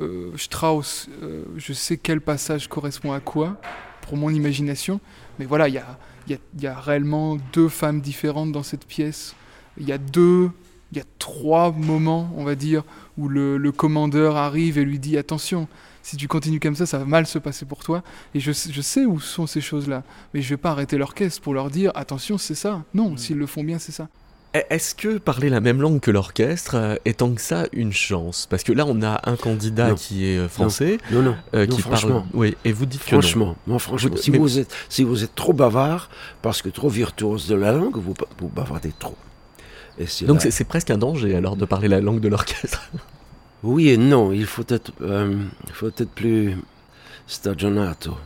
Euh, Strauss, euh, je sais quel passage correspond à quoi pour mon imagination. Mais voilà, il y a, y, a, y a réellement deux femmes différentes dans cette pièce. Il y a deux, il y a trois moments, on va dire, où le, le commandeur arrive et lui dit attention, si tu continues comme ça, ça va mal se passer pour toi. Et je, sais- je sais où sont ces choses-là. Mais je vais pas arrêter l'orchestre pour leur dire attention, c'est ça. Non, s'ils le font bien, c'est ça. E- Est-ce que parler la même langue que l'orchestre euh, est tant que ça une chance? Parce que là, on a un candidat Non. qui est euh, français, Non, non. euh, non, qui parle. franchement. Oui, et vous dites que non. Franchement, moi, franchement, Vous- si, mais- vous êtes, si vous êtes trop bavard, parce que trop virtuose de la langue, vous, vous bavardez trop. Et Donc c'est- presque un danger alors de parler la langue de l'orchestre. <laughs> Oui et non, il faut être, euh, faut être plus stagionato,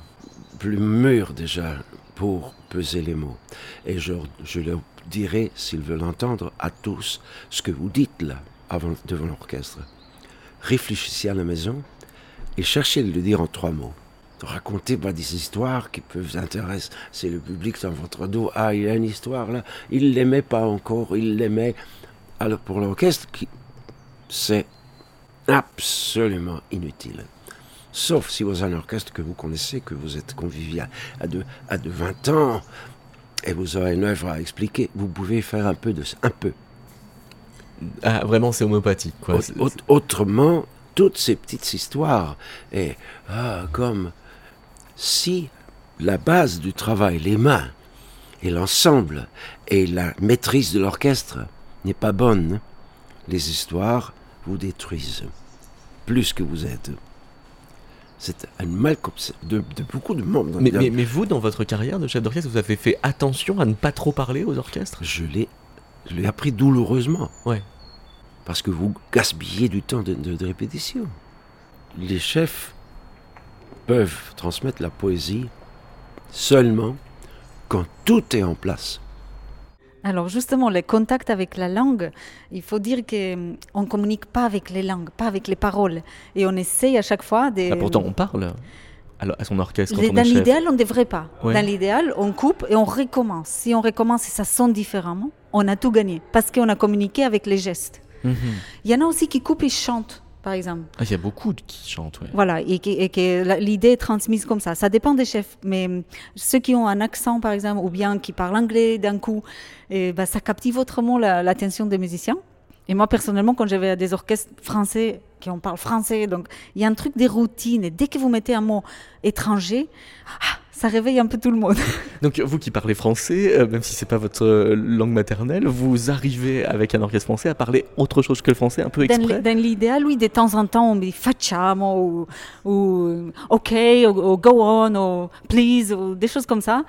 plus mûr déjà pour peser les mots. Et je, je leur dirai, s'ils veulent entendre, à tous ce que vous dites là, avant, devant l'orchestre. Réfléchissez à la maison et cherchez de le dire en trois mots. Racontez pas des histoires qui peuvent intéresser le public dans votre dos. Ah, il y a une histoire là, il l'aimait pas encore, il l'aimait. Alors pour l'orchestre, c'est absolument inutile. Sauf si vous avez un orchestre que vous connaissez, que vous êtes convivial à de, à de 20 ans. et vous aurez une œuvre à expliquer. Vous pouvez faire un peu de ça, un peu. Ah, vraiment, c'est. Quoi. Aut- autrement, toutes ces petites histoires, et ah, comme si la base du travail, les mains, et l'ensemble, et la maîtrise de l'orchestre n'est pas bonne, les histoires vous détruisent plus que vous êtes. C'est un mal de, de beaucoup de membres. dans Mais, mais- mais vous, dans votre carrière de chef d'orchestre, vous avez fait attention à ne pas trop parler aux orchestres? Je l'ai, je l'ai appris douloureusement. Ouais. Parce que vous gaspillez du temps de, de- de répétition. Les chefs peuvent transmettre la poésie seulement quand tout est en place. Alors justement, le contact avec la langue, il faut dire qu'on ne communique pas avec les langues, pas avec les paroles. Et on essaye à chaque fois de... Ah, Pourtant, on parle à, à son orchestre quand Dans l'idéal, on ne devrait pas. Ouais. Dans l'idéal, on coupe et on recommence. Si on recommence et ça sonne différemment, on a tout gagné parce qu'on a communiqué avec les gestes. Mhm. Il y en a aussi qui coupent et chantent, par exemple. Ah, il y a beaucoup de- qui chantent, ouais. Voilà, et que, et que la- l'idée est transmise comme ça. Ça dépend des chefs, mais hum, ceux qui ont un accent, par exemple, ou bien qui parlent anglais d'un coup, et bah, ça captive autrement la- l'attention des musiciens. Et moi, personnellement, quand j'avais des orchestres français qui en parlent français, donc il y a un truc des routines, et dès que vous mettez un mot étranger, ah, ça réveille un peu tout le monde. <laughs> Donc vous qui parlez français, euh, même si c'est pas votre euh, langue maternelle, vous arrivez avec un orchestre français à parler autre chose que le français, un peu exprès Dans l'idéal, oui, de temps en temps, on dit facciamo, ou, ou OK, ou, ou go on, ou please, ou des choses comme ça.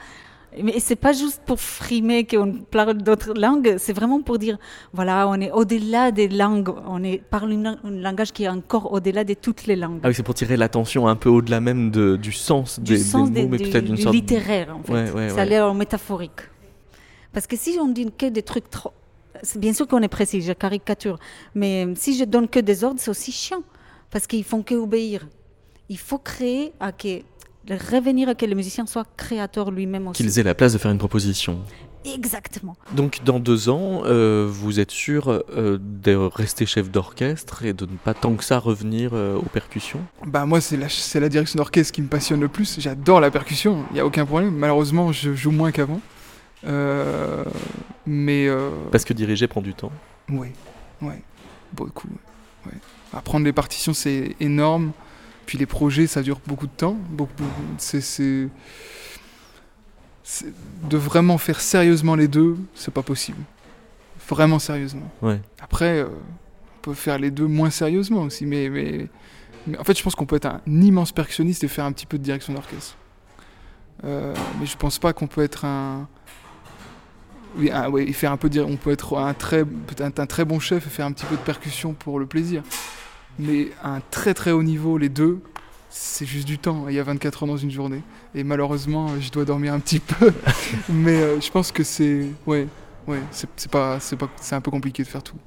Mais c'est pas juste pour frimer qu'on parle d'autres langues, c'est vraiment pour dire, voilà, on est au-delà des langues, on est, parle une- un langage qui est encore au-delà de toutes les langues. Ah oui, c'est pour tirer l'attention un peu au-delà même de- du sens du des, sens des mots, mais peut-être d'une du sorte... littéraire, en fait. Ouais, ouais, ça ouais. a l'air métaphorique. Parce que si on dit que des trucs trop... Bien sûr qu'on est précis, je caricature. Mais si je donne que des ordres, c'est aussi chiant. Parce qu'ils font que obéir. Il faut créer à que... Revenir à que le musicien soit créateur lui-même aussi. Qu'ils aient la place de faire une proposition. Exactement. Donc dans deux ans, euh, vous êtes sûr euh, de rester chef d'orchestre et de ne pas tant que ça revenir euh, aux percussions? Bah moi c'est la, c'est la direction d'orchestre qui me passionne le plus. J'adore la percussion, il n'y a aucun problème. Malheureusement je joue moins qu'avant. Euh, mais euh, Parce que diriger prend du temps. ouais, ouais, beaucoup. Ouais. Apprendre les partitions c'est énorme. Puis les projets ça dure beaucoup de temps. Beaucoup, c'est, de vraiment faire sérieusement les deux, c'est pas possible. Vraiment sérieusement. Ouais. Après, euh, on peut faire les deux moins sérieusement aussi, mais, mais, mais en fait, je pense qu'on peut être un immense percussionniste et faire un petit peu de direction d'orchestre. Euh, mais je pense pas qu'on peut être un. Oui, un- ouais, et faire un peu dire, on peut être un très, peut-être un très bon chef et faire un petit peu de percussion pour le plaisir. Mais à un très très haut niveau, les deux, c'est juste du temps. Il y a 24 heures dans une journée. Et malheureusement, je dois dormir un petit peu. <laughs> mais euh, je pense que c'est. Ouais, ouais, c'est pas, c'est pas, c'est un peu compliqué de faire tout.